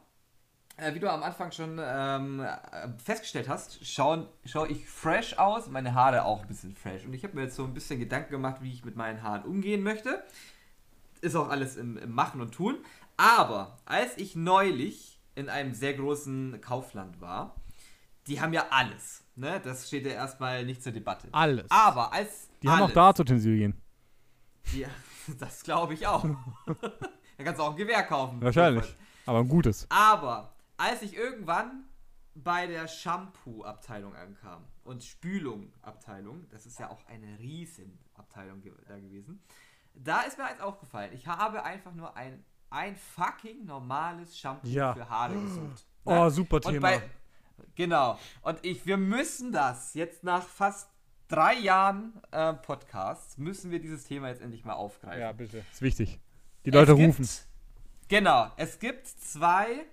Äh, wie du am Anfang schon ähm, äh, festgestellt hast, schaue schau ich fresh aus, meine Haare auch ein bisschen fresh. Und ich habe mir jetzt so ein bisschen Gedanken gemacht, wie ich mit meinen Haaren umgehen möchte. Ist auch alles im, im Machen und Tun. Aber als ich neulich in einem sehr großen Kaufland war, die haben ja alles. Ne? Das steht ja erstmal nicht zur Debatte. Alles. Aber als. Die haben auch alles- Dartsutensilien. Ja, das glaube ich auch. da kannst du auch ein Gewehr kaufen. Wahrscheinlich. Aber ein gutes. Aber als ich irgendwann bei der Shampoo-Abteilung ankam und Spülung-Abteilung, das ist ja auch eine Riesenabteilung ge da gewesen, da ist mir eins aufgefallen. Ich habe einfach nur ein, ein fucking normales Shampoo Ja. für Haare gesucht. Oh, super Und Thema. bei, genau. Und ich, wir müssen das jetzt nach fast drei Jahren äh, Podcasts, müssen wir dieses Thema jetzt endlich mal aufgreifen. ja, bitte. Ist wichtig. Die Leute Es gibt- rufen. Genau, es gibt zwei,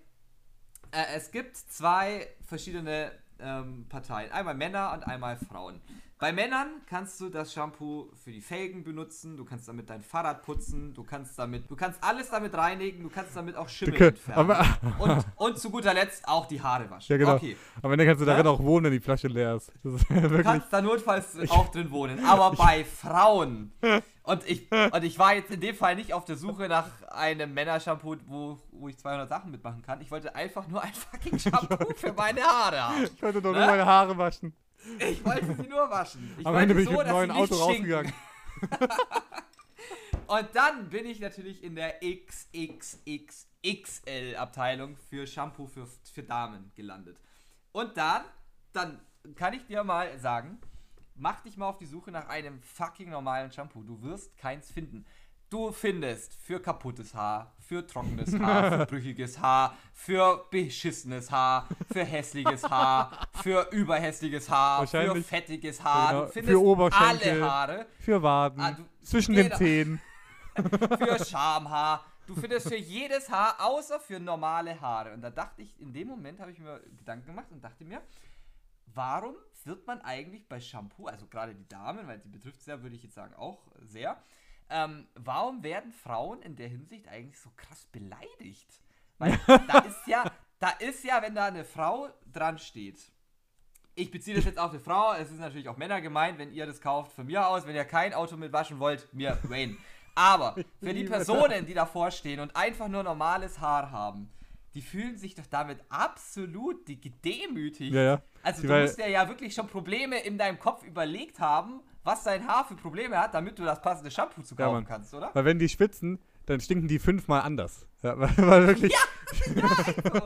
äh, es gibt zwei verschiedene ähm, Parteien. Einmal Männer und einmal Frauen. Bei Männern kannst du das Shampoo für die Felgen benutzen, du kannst damit dein Fahrrad putzen, du kannst damit, du kannst alles damit reinigen, du kannst damit auch Schimmel Dicke, entfernen. und, und zu guter Letzt auch die Haare waschen. Ja, genau. Okay. Aber dann kannst du darin Ja? auch wohnen, wenn die Flasche leer ist. Ist Du wirklich. kannst da notfalls auch drin wohnen. Aber bei Frauen. Und ich, und ich war jetzt in dem Fall nicht auf der Suche nach einem Männershampoo, wo, wo ich 200 Sachen mitmachen kann. Ich wollte einfach nur ein fucking Shampoo für meine Haare haben. Ich wollte doch Ne? nur meine Haare waschen. Ich wollte sie nur waschen. Ich Am Ende bin ich so, mit einem dass neuen Auto rausgegangen. Und dann bin ich natürlich in der XXXXL-Abteilung für Shampoo für, für Damen gelandet. Und dann, dann kann ich dir mal sagen, mach dich mal auf die Suche nach einem fucking normalen Shampoo. Du wirst keins finden. Du findest für kaputtes Haar, für trockenes Haar, für brüchiges Haar, für beschissenes Haar, für hässliches Haar, für überhässliches Haar, für fettiges Haar. Genau, Du für findest Oberschenkel. alle Haare Für Waden. Ah, du- zwischen genau. den Zehen. für Schamhaar. Du findest für jedes Haar, außer für normale Haare. Und da dachte ich, in dem Moment habe ich mir Gedanken gemacht und dachte mir, warum wird man eigentlich bei Shampoo, also gerade die Damen, weil die betrifft ja, würde ich jetzt sagen, auch sehr, ähm, warum werden Frauen in der Hinsicht eigentlich so krass beleidigt? Weil da ist ja, da ist ja, wenn da eine Frau dran steht, ich beziehe das jetzt auf eine Frau, es ist natürlich auch Männer gemeint, wenn ihr das kauft, von mir aus, wenn ihr kein Auto mit waschen wollt, mir Wayne. Aber für die Personen, die davor stehen und einfach nur normales Haar haben, die fühlen sich doch damit absolut gedemütigt. Ja, ja. Also Die- du weil- musst dir ja wirklich schon Probleme in deinem Kopf überlegt haben, was dein Haar für Probleme hat, damit du das passende Shampoo zu Ja, kaufen Mann. kannst, oder? Weil wenn die schwitzen, dann stinken die fünfmal anders. Ja, weil, weil wirklich, So,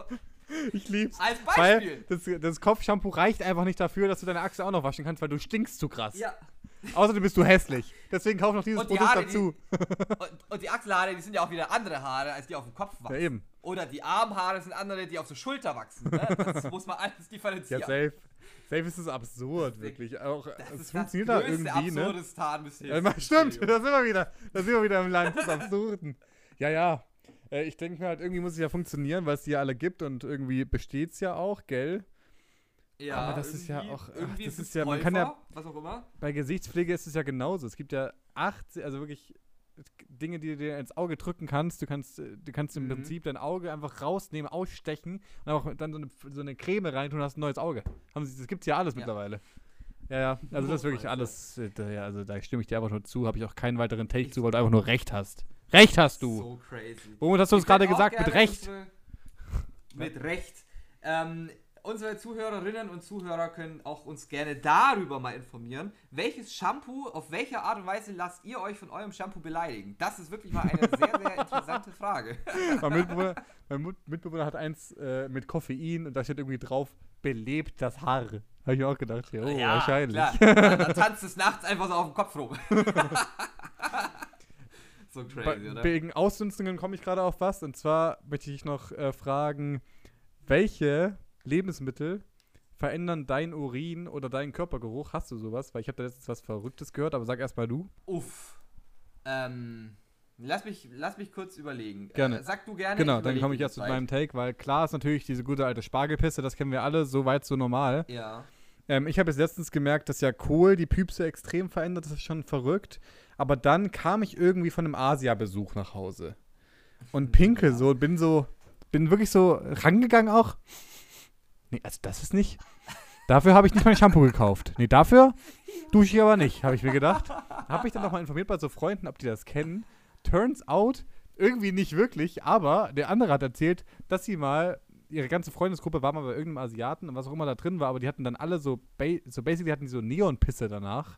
ich lieb's. als Weil Beispiel. das, das Kopfshampoo reicht einfach nicht dafür, dass du deine Achse auch noch waschen kannst, weil du stinkst zu krass. Ja. Außerdem bist du hässlich. Deswegen kauf noch dieses die Produkt Haare, dazu. Und, und die Achselhaare, die sind ja auch wieder andere Haare, als die auf dem Kopf wachsen. Ja, eben. Oder die Armhaare sind andere, die auf der Schulter wachsen. Ne? Das muss man alles Ja, differenzieren. safe. Safe ist es absurd, wirklich. Auch, das es funktioniert das da irgendwie, ne? absurdes. Ja, ma- stimmt, da sind wir wieder. Da sind wir wieder im Land des Absurden. Ja, ja. Äh, Ich denke mir halt, irgendwie muss es ja funktionieren, weil es die ja alle gibt und irgendwie besteht es ja auch, gell? Ja, Aber das ist ja auch- ach, Irgendwie das ist ja- man kann ja- Was auch immer. Bei Gesichtspflege ist es ja genauso. Es gibt ja acht, also wirklich Dinge, die du dir ins Auge drücken kannst. Du kannst, du kannst im Mhm. Prinzip dein Auge einfach rausnehmen, ausstechen und einfach dann so eine, so eine Creme reintun und hast ein neues Auge. Haben sie, das gibt's ja alles Ja. mittlerweile. Ja, ja, also das ist wirklich alles, äh, da, ja, also da stimme ich dir einfach nur zu, habe ich auch keinen weiteren Take zu, weil du einfach nur Recht hast. Recht hast du! So crazy. Womit hast du uns Ich gerade auch gesagt? Mit Recht? Mit Recht. Ähm, unsere Zuhörerinnen und Zuhörer können auch uns gerne darüber mal informieren, welches Shampoo, auf welche Art und Weise lasst ihr euch von eurem Shampoo beleidigen? Das ist wirklich mal eine sehr, sehr interessante Frage. mein, Mitbewohner, mein Mitbewohner hat eins äh, mit Koffein und da steht irgendwie drauf, belebt das Haar. Habe ich auch gedacht, ja, oh, wahrscheinlich. Klar. Dann tanzt es nachts einfach so auf dem Kopf rum. so Bei, crazy, oder? wegen Ausdünstungen komme ich gerade auf was. Und zwar möchte ich noch äh, fragen, welche Lebensmittel verändern dein Urin oder deinen Körpergeruch? Hast du sowas? Weil ich habe da letztens was Verrücktes gehört, aber sag erst mal du. Uff. Ähm, lass mich, lass mich kurz überlegen. Gerne. Äh, sag du gerne. genau, dann komme ich erst mit meinem Take, weil klar ist natürlich diese gute alte Spargelpisse, das kennen wir alle, so weit, so normal. Ja. Ähm, ich habe jetzt letztens gemerkt, dass ja Kohl die Püpse extrem verändert, das ist schon verrückt. Aber dann kam ich irgendwie von einem Asia-Besuch nach Hause. Und pinkel so und bin so, bin wirklich so rangegangen auch. Nee, also das ist nicht. Dafür habe ich nicht mein Shampoo gekauft. Nee, dafür dusche ich aber nicht, habe ich mir gedacht. Habe mich dann nochmal informiert bei so Freunden, ob die das kennen. Turns out, irgendwie nicht wirklich, aber der andere hat erzählt, dass sie mal ihre ganze Freundesgruppe war mal bei irgendeinem Asiaten und was auch immer da drin war, aber die hatten dann alle so, ba so basically hatten die so Neonpisse danach.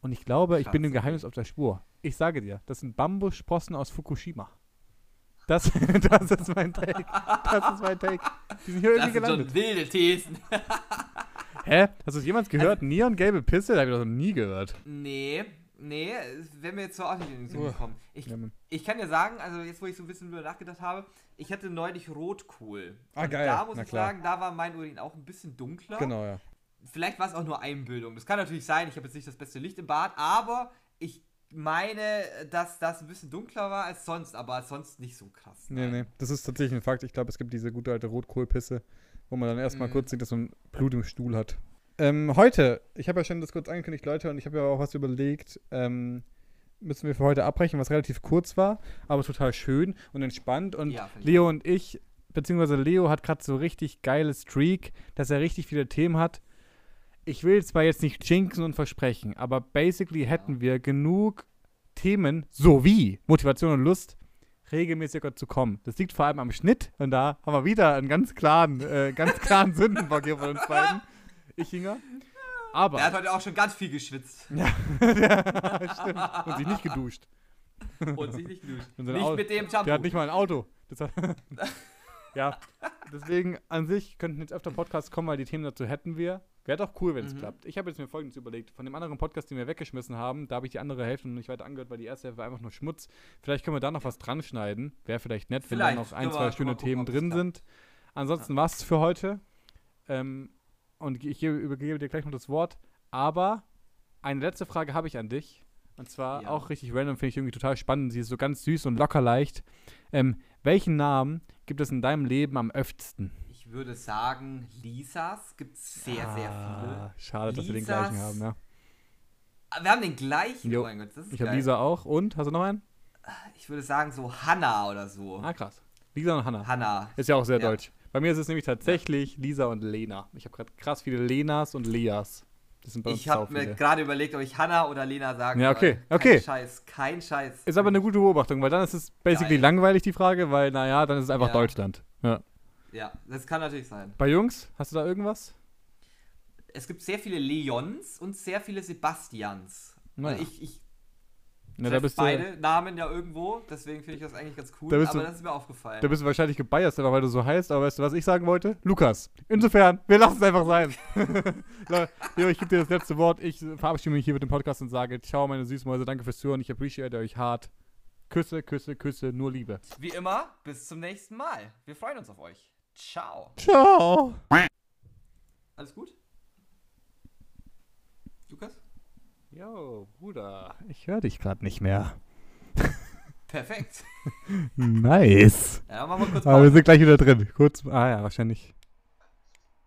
Und ich glaube, ich bin dem Geheimnis auf der Spur. Ich sage dir, das sind Bambussprossen aus Fukushima. Das, das ist mein Take. Das ist mein Take. Die sind hier Das irgendwie sind gelandet. schon wilde Thesen. Hä? Hast du das jemals gehört? Neongelbe Pisse? Da habe ich das noch nie gehört. Nee, nee, wenn wir jetzt so auch nicht in den Sinn Uah. kommen. Ich, Ja, ich kann dir sagen, also jetzt, wo ich so ein bisschen drüber nachgedacht habe, ich hatte neulich Rotkohl. Ah, Und geil. Da muss Na ich klar. sagen, da war mein Urin auch ein bisschen dunkler. Genau, ja. Vielleicht war es auch nur Einbildung. Das kann natürlich sein, ich habe jetzt nicht das beste Licht im Bad, aber ich meine, dass das ein bisschen dunkler war als sonst, aber sonst nicht so krass. Nee, nee. Das ist tatsächlich ein Fakt. Ich glaube, es gibt diese gute alte Rotkohlpisse, wo man dann erstmal Mhm. kurz sieht, dass man Blut im Stuhl hat. Ähm, heute, ich habe ja schon das kurz angekündigt, Leute, und ich habe ja auch was überlegt, ähm, müssen wir für heute abbrechen, was relativ kurz war, aber total schön und entspannt. Und Ja, Leo und ich, beziehungsweise Leo hat gerade so richtig geile Streak, dass er richtig viele Themen hat. Ich will zwar jetzt nicht jinxen und versprechen, aber basically hätten wir genug Themen sowie Motivation und Lust, regelmäßiger zu kommen. Das liegt vor allem am Schnitt und da haben wir wieder einen ganz klaren, äh, ganz klaren Sündenbock hier von uns beiden. Ich, Inga. Aber. Er hat heute auch schon ganz viel geschwitzt ja, stimmt. Und sich nicht geduscht. und sich nicht geduscht. Sein Nicht Auto- mit dem Shampoo. Der hat nicht mal ein Auto. Ja, deswegen an sich könnten jetzt öfter Podcasts kommen, weil die Themen dazu hätten wir. Wäre doch cool, wenn es Mhm. klappt. Ich habe jetzt mir folgendes überlegt. Von dem anderen Podcast, den wir weggeschmissen haben, da habe ich die andere Hälfte noch nicht weiter angehört, weil die erste Hälfte war einfach nur Schmutz. Vielleicht können wir da noch was dran schneiden. Wäre vielleicht nett, wenn da Vielleicht. noch ein, zwei schöne gucken, Themen drin sind. Ansonsten war's für heute. Ähm, und ich gebe, übergebe dir gleich noch das Wort. Aber eine letzte Frage habe ich an dich. Und zwar Ja. auch richtig random, finde ich irgendwie total spannend. Sie ist so ganz süß und locker leicht. Ähm, welchen Namen gibt es in deinem Leben am öftesten? Ich würde sagen, Lisas gibt es sehr, sehr Ah, Schade, dass wir den Lisas- gleichen haben, ja. viele. Wir haben den gleichen. Jo. Oh mein Gott, das ist Ich habe. Lisa auch. Und? Hast du noch einen? Ich würde sagen, so Hanna oder so. Ah, krass. Lisa und Hannah. Hanna. Ist ja auch sehr Ja. deutsch. Bei mir ist es nämlich tatsächlich Lisa und Lena. Ich habe gerade krass viele Lenas und Leas. Das sind bei uns Ich habe mir viele. gerade überlegt, ob ich Hanna oder Lena sagen Ja, okay, soll. Kein okay. Scheiß, kein Scheiß. Ist aber eine gute Beobachtung, weil dann ist es basically Geil. langweilig, die Frage, weil, naja, dann ist es einfach Ja. Deutschland. Ja. Ja, das kann natürlich sein. Bei Jungs, hast du da irgendwas? Es gibt sehr viele Leons und sehr viele Sebastians. Naja. Weil Ich, ich Na, da bist, du, beide Namen ja irgendwo, deswegen finde ich das eigentlich ganz cool. Da aber du- das ist mir aufgefallen. da bist du wahrscheinlich gebiased, einfach weil du so heißt, aber weißt du, was ich sagen wollte? Lukas. Insofern, wir lassen es einfach sein. Leo, ich gebe dir das letzte Wort. Ich verabschiede mich hier mit dem Podcast und sage, ciao, meine Süßmäuse, danke fürs Zuhören. Ich appreciate euch hart. Küsse, Küsse, Küsse, nur Liebe. Wie immer, bis zum nächsten Mal. Wir freuen uns auf euch. Ciao. Ciao. Alles gut? Lukas? Yo, Bruder, ich höre dich gerade nicht mehr. Perfekt. Nice. Ja, machen wir kurz Aber wir Pause. sind gleich wieder drin. Kurz, ah ja, wahrscheinlich.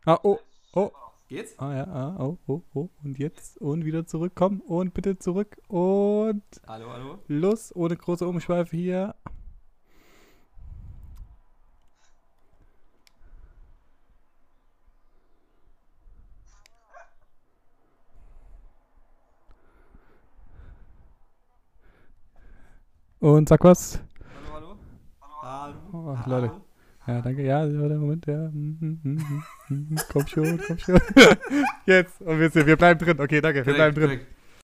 Ah, oh, oh, Geht's? ah ja, ah, oh, oh, oh. Und jetzt und wieder zurückkommen und bitte zurück und Hallo, hallo. los, ohne große Umschweife hier. Und sag was. Hallo, hallo. Hallo. Oh, hallo. Leute. Ja, danke. Ja, der Moment, ja. Komm schon, komm schon. Jetzt. Und wir, sind, wir bleiben drin. Okay, danke. Wir bleiben drin.